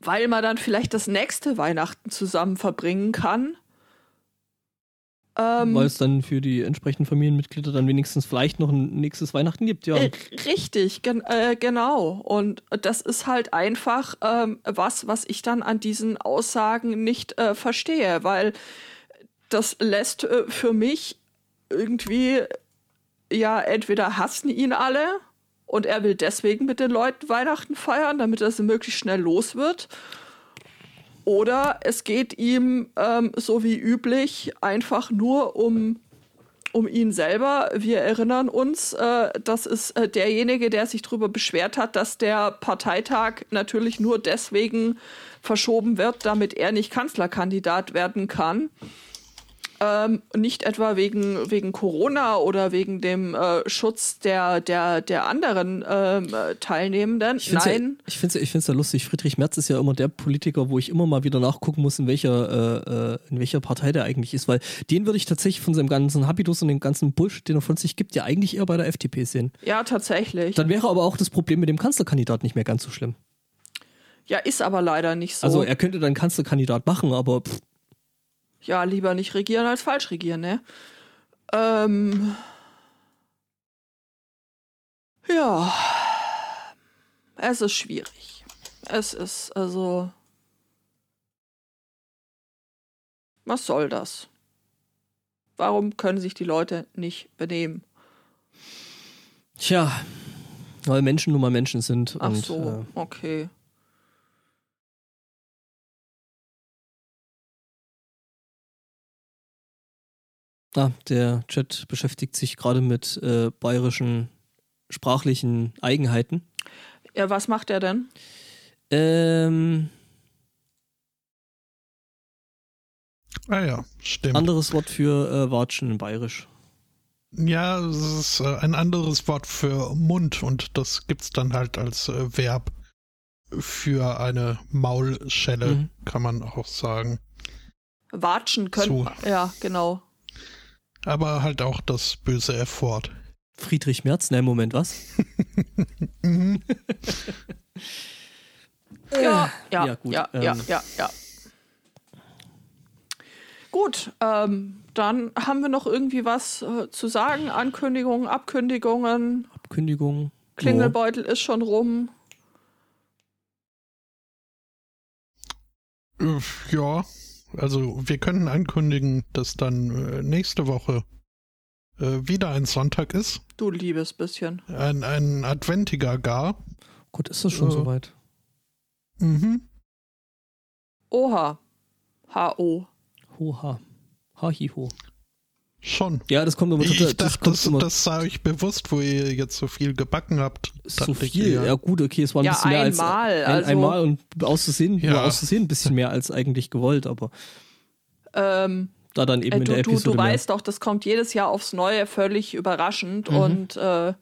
weil man dann vielleicht das nächste Weihnachten zusammen verbringen kann ähm, Weil es dann für die entsprechenden Familienmitglieder dann wenigstens vielleicht noch ein nächstes Weihnachten gibt, ja. Äh, richtig, gen äh, genau. Und das ist halt einfach ähm, was, was ich dann an diesen Aussagen nicht äh, verstehe, weil das lässt äh, für mich irgendwie, ja, entweder hassen ihn alle und er will deswegen mit den Leuten Weihnachten feiern, damit er sie möglichst schnell los wird. Oder es geht ihm, ähm, so wie üblich, einfach nur um, um ihn selber. Wir erinnern uns, äh, das ist äh, derjenige, der sich darüber beschwert hat, dass der Parteitag natürlich nur deswegen verschoben wird, damit er nicht Kanzlerkandidat werden kann. Ähm, nicht etwa wegen, wegen Corona oder wegen dem äh, Schutz der, der, der anderen ähm, Teilnehmenden. Ich Nein. Ja, ich finde es ja, ja lustig. Friedrich Merz ist ja immer der Politiker, wo ich immer mal wieder nachgucken muss, in welcher, äh, äh, in welcher Partei der eigentlich ist, weil den würde ich tatsächlich von seinem ganzen Habitus und dem ganzen Bullshit, den er von sich gibt, ja eigentlich eher bei der FDP sehen. Ja, tatsächlich. Dann wäre aber auch das Problem mit dem Kanzlerkandidat nicht mehr ganz so schlimm. Ja, ist aber leider nicht so. Also er könnte dann Kanzlerkandidat machen, aber pff, ja, lieber nicht regieren als falsch regieren, ne? Ähm. Ja. Es ist schwierig. Es ist also. Was soll das? Warum können sich die Leute nicht benehmen? Tja, weil Menschen nun mal Menschen sind. Ach und, so, äh, okay. Ah, der Chat beschäftigt sich gerade mit äh, bayerischen sprachlichen Eigenheiten. Ja, was macht er denn? Ähm. Ah ja, stimmt. Anderes Wort für äh, Watschen in Bayerisch. Ja, es ist äh, ein anderes Wort für Mund und das gibt es dann halt als äh, Verb für eine Maulschelle, mhm. kann man auch sagen. Watschen können. So. Ja, genau. Aber halt auch das böse F-Wort. Friedrich Merz? Nein, Moment, was? mhm. ja, ja, ja, gut, ja, ähm. ja, ja, ja. Gut, ähm, dann haben wir noch irgendwie was äh, zu sagen. Ankündigungen, Abkündigungen. Abkündigung. Klingelbeutel ist schon rum. Äh, Ja, also wir können ankündigen, dass dann äh, nächste Woche äh, wieder ein Sonntag ist. Du liebes bisschen. Ein, ein Adventiger gar. Gut, ist das schon Äh. soweit? Mhm. Oha. H-O. Hoha. Hahiho. Schon. Ja, das kommt immer Ich, total- ich dachte, das, immer das sei euch bewusst, wo ihr jetzt so viel gebacken habt. so ich viel. Ja, gut, okay, es war ein Ja, bisschen mehr als einmal, ein, also- einmal und auszusehen, Ja. auszusehen ein bisschen mehr als eigentlich gewollt, aber Ähm, da dann eben äh, in du, der du, Episode du mehr. weißt doch, das kommt jedes Jahr aufs Neue völlig überraschend Mhm. und äh,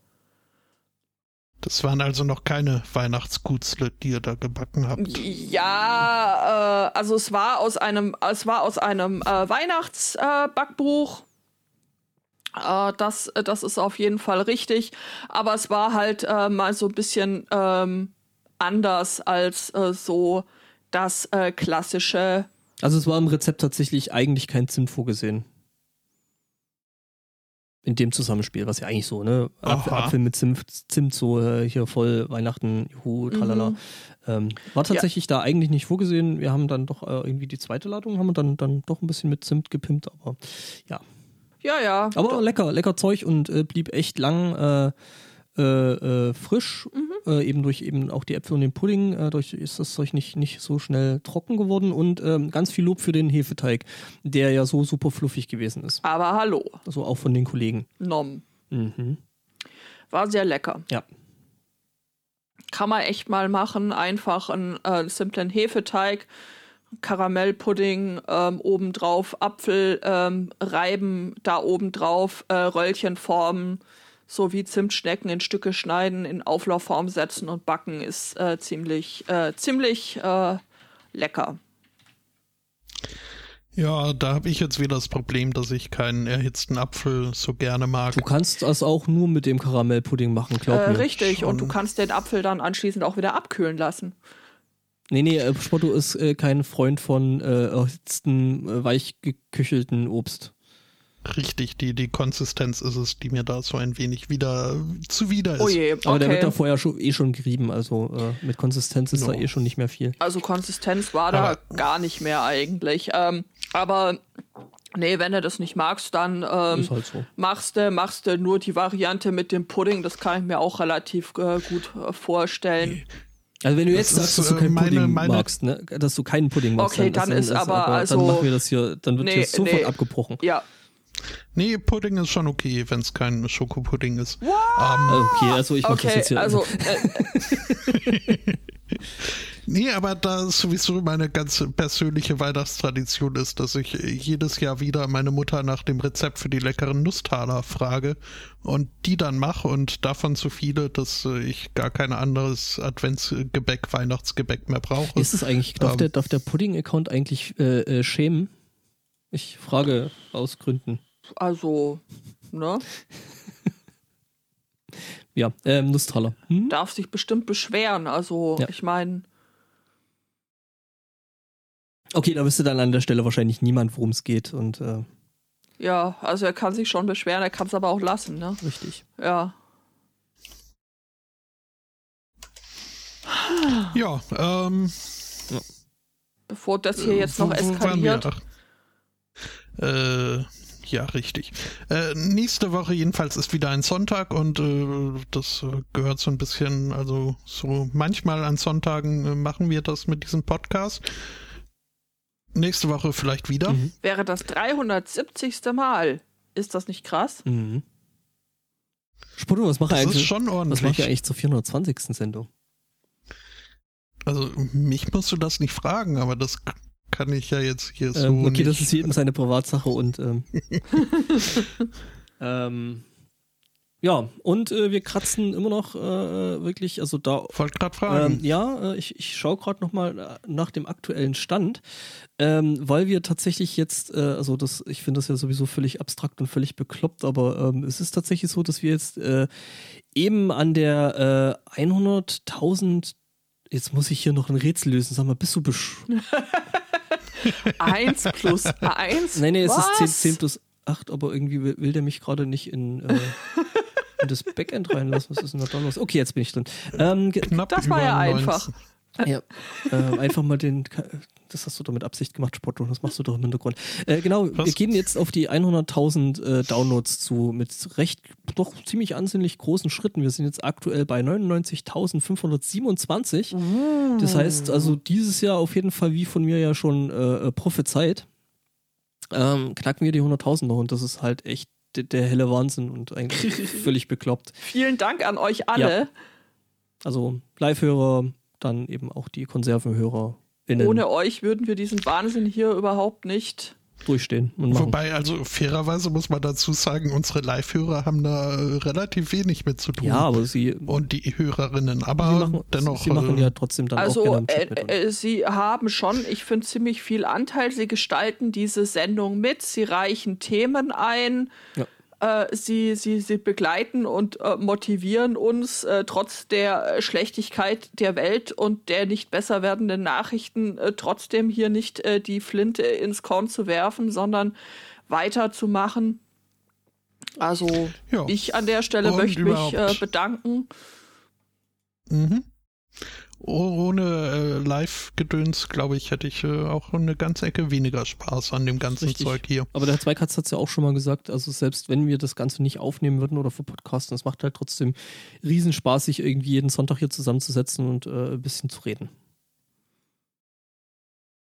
Das waren also noch keine Weihnachtsgutzle, die ihr da gebacken habt. ja, äh, also es war aus einem, es war aus einem äh, Weihnachtsbackbuch. Äh, das, das ist auf jeden Fall richtig, aber es war halt äh, mal so ein bisschen ähm, anders als äh, so das äh, klassische. Also es war im Rezept tatsächlich eigentlich kein Zimt vorgesehen. In dem Zusammenspiel, was ja eigentlich so, ne? Apfel. Apfel mit Zimt, Zimt so äh, hier voll Weihnachten, juhu, tralala. Mhm. Ähm, war tatsächlich da eigentlich nicht vorgesehen. Wir haben dann doch äh, irgendwie die zweite Ladung, haben wir dann, dann doch ein bisschen mit Zimt gepimpt, aber ja. Ja, ja. Aber lecker, lecker Zeug und äh, blieb echt lang äh, äh, äh, frisch, äh, eben durch eben auch die Äpfel und den Pudding. Äh, durch ist das Zeug nicht, nicht so schnell trocken geworden und ähm, ganz viel Lob für den Hefeteig, der ja so super fluffig gewesen ist. Aber hallo, Also auch von den Kollegen. Nom. Mhm. War sehr lecker. Ja. Kann man echt mal machen. Einfach einen simplen Hefeteig, Karamellpudding ähm, obendrauf, Apfel ähm, reiben da obendrauf, äh, Röllchen formen, sowie Zimtschnecken in Stücke schneiden, in Auflaufform setzen und backen ist äh, ziemlich, äh, ziemlich äh, lecker. Ja, da habe ich jetzt wieder das Problem, dass ich keinen erhitzten Apfel so gerne mag. Du kannst das auch nur mit dem Karamellpudding machen, glaub Äh, mir. richtig, und du schon. kannst den Apfel dann anschließend auch wieder abkühlen lassen. Nee, nee, äh, Spotto ist äh, kein Freund von äh, erhitzten, äh, weich geküchelten Obst. Richtig, die, die Konsistenz ist es, die mir da so ein wenig wieder zuwider ist. Oh je, okay. Aber der wird da vorher schon, eh schon gerieben, also äh, mit Konsistenz ist da No. eh schon nicht mehr viel. Also Konsistenz war da Aber- gar nicht mehr eigentlich. Ähm, aber nee, wenn du das nicht magst, dann ähm, halt so. machst du machst du nur die Variante mit dem Pudding. Das kann ich mir auch relativ äh, gut äh, vorstellen. Also wenn du Das jetzt sagst, ist, dass du äh, keinen meine- Pudding meine- magst, ne? dass du keinen Pudding magst, Okay, dann ist aber also- dann machen wir das hier, dann wird Nee, hier sofort nee. abgebrochen. Ja, Nee, Pudding ist schon okay, wenn es kein Schokopudding ist. Ähm, Okay, also ich mach das okay, jetzt hier. also äh, nee, aber da es sowieso meine ganz persönliche Weihnachtstradition ist, dass ich jedes Jahr wieder meine Mutter nach dem Rezept für die leckeren Nusstaler frage und die dann mache und davon so viele, dass ich gar kein anderes Adventsgebäck, Weihnachtsgebäck mehr brauche. ist es eigentlich, darf ähm, der, darf der Pudding-Account eigentlich äh, äh, schämen? Ich frage aus Gründen. also ne, Ja, ähm, Nusstaler. Hm? darf sich bestimmt beschweren. Also Ja. ich meine, Okay, da wüsste dann an der Stelle wahrscheinlich niemand, worum es geht und äh, ja, also er kann sich schon beschweren, er kann es aber auch lassen. Ne? richtig. Ja. Ja, ähm, Bevor das hier jetzt noch eskaliert. Äh, ja, richtig. Äh, nächste Woche jedenfalls ist wieder ein Sonntag und äh, das äh, gehört so ein bisschen, also so manchmal an Sonntagen äh, machen wir das mit diesem Podcast. Nächste Woche vielleicht wieder. Mhm. Wäre das 370. Mal. Ist das nicht krass? Mhm. Spotto, was macht er Das ist eigentlich? schon Was macht ordentlich. er eigentlich zur 420. Sendung? Also mich musst du das nicht fragen, aber das kann ich ja jetzt hier so ähm, okay, nicht. das ist jedem seine Privatsache und ähm, ähm, ja, und äh, wir kratzen immer noch äh, wirklich, also da Wollte gerade fragen. Ähm, ja, äh, ich, ich schaue gerade nochmal nach dem aktuellen Stand, ähm, weil wir tatsächlich jetzt, äh, also das, ich finde das ja sowieso völlig abstrakt und völlig bekloppt, aber ähm, es ist tatsächlich so, dass wir jetzt äh, eben an der äh, 100.000, jetzt muss ich hier noch ein Rätsel lösen, sag mal, bist du besch 1 plus 1? Nee, nee, es Was? ist 10, 10 plus 8, aber irgendwie will, will der mich gerade nicht in, äh, in das Backend reinlassen. Was ist denn da los? Okay, jetzt bin ich drin. Ähm, Das war ja 19. einfach. ja, äh, einfach mal den. Das hast du doch mit Absicht gemacht, Spotto. Das machst du doch im Hintergrund. Äh, genau, wir Was? gehen jetzt auf die 100.000 äh, Downloads zu mit recht, doch ziemlich ansehnlich großen Schritten. Wir sind jetzt aktuell bei 99.527. Das heißt also dieses Jahr auf jeden Fall, wie von mir ja schon äh, äh, prophezeit, ähm, knacken wir die 100.000 noch und das ist halt echt der, der helle Wahnsinn und eigentlich völlig bekloppt. Vielen Dank an euch alle. Also Live-Hörer, dann eben auch die Konservenhörer Ohne euch würden wir diesen Wahnsinn hier überhaupt nicht. Durchstehen und machen. Wobei, also fairerweise muss man dazu sagen, unsere Live-Hörer haben da äh, relativ wenig mit zu tun. ja, aber sie, Und die Hörerinnen, sie aber machen, dennoch. sie machen äh, ja trotzdem dann auch Also, gerne im äh, Chat mit. uns. äh, sie haben schon, ich finde, ziemlich viel Anteil. Sie gestalten diese Sendung mit, sie reichen Themen ein. Ja. Äh, sie, sie, sie begleiten und äh, motivieren uns äh, trotz der äh, Schlechtigkeit der Welt und der nicht besser werdenden Nachrichten äh, trotzdem hier nicht die Flinte ins Korn zu werfen, sondern weiterzumachen. Also ja. ich an der Stelle Und möchte mich bedanken. Mhm. Ohne äh, Live-Gedöns, glaube ich, hätte ich äh, auch eine ganze Ecke weniger Spaß an dem ganzen Richtig. Zeug hier. Aber der Herr Zweikatz hat es ja auch schon mal gesagt, also selbst wenn wir das Ganze nicht aufnehmen würden oder für Podcasten, es macht halt trotzdem Riesenspaß, sich irgendwie jeden Sonntag hier zusammenzusetzen und äh, ein bisschen zu reden.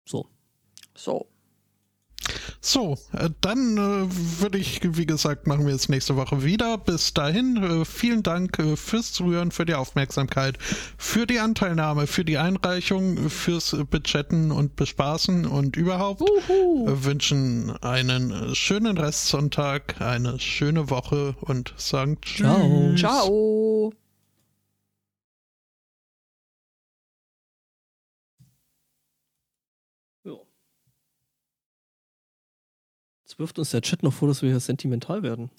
So. So. So, äh, dann äh, würde ich, wie gesagt, machen wir es nächste Woche wieder. Bis dahin, äh, vielen Dank äh, fürs Zuhören, für die Aufmerksamkeit, für die Anteilnahme, für die Einreichung, fürs äh, Bechatten und Bespaßen und überhaupt. Wir wünschen einen äh, schönen Restsonntag, eine schöne Woche und sagen Tschüss. Ciao. Ciao. Wirft uns der Chat noch vor, dass wir hier sentimental werden.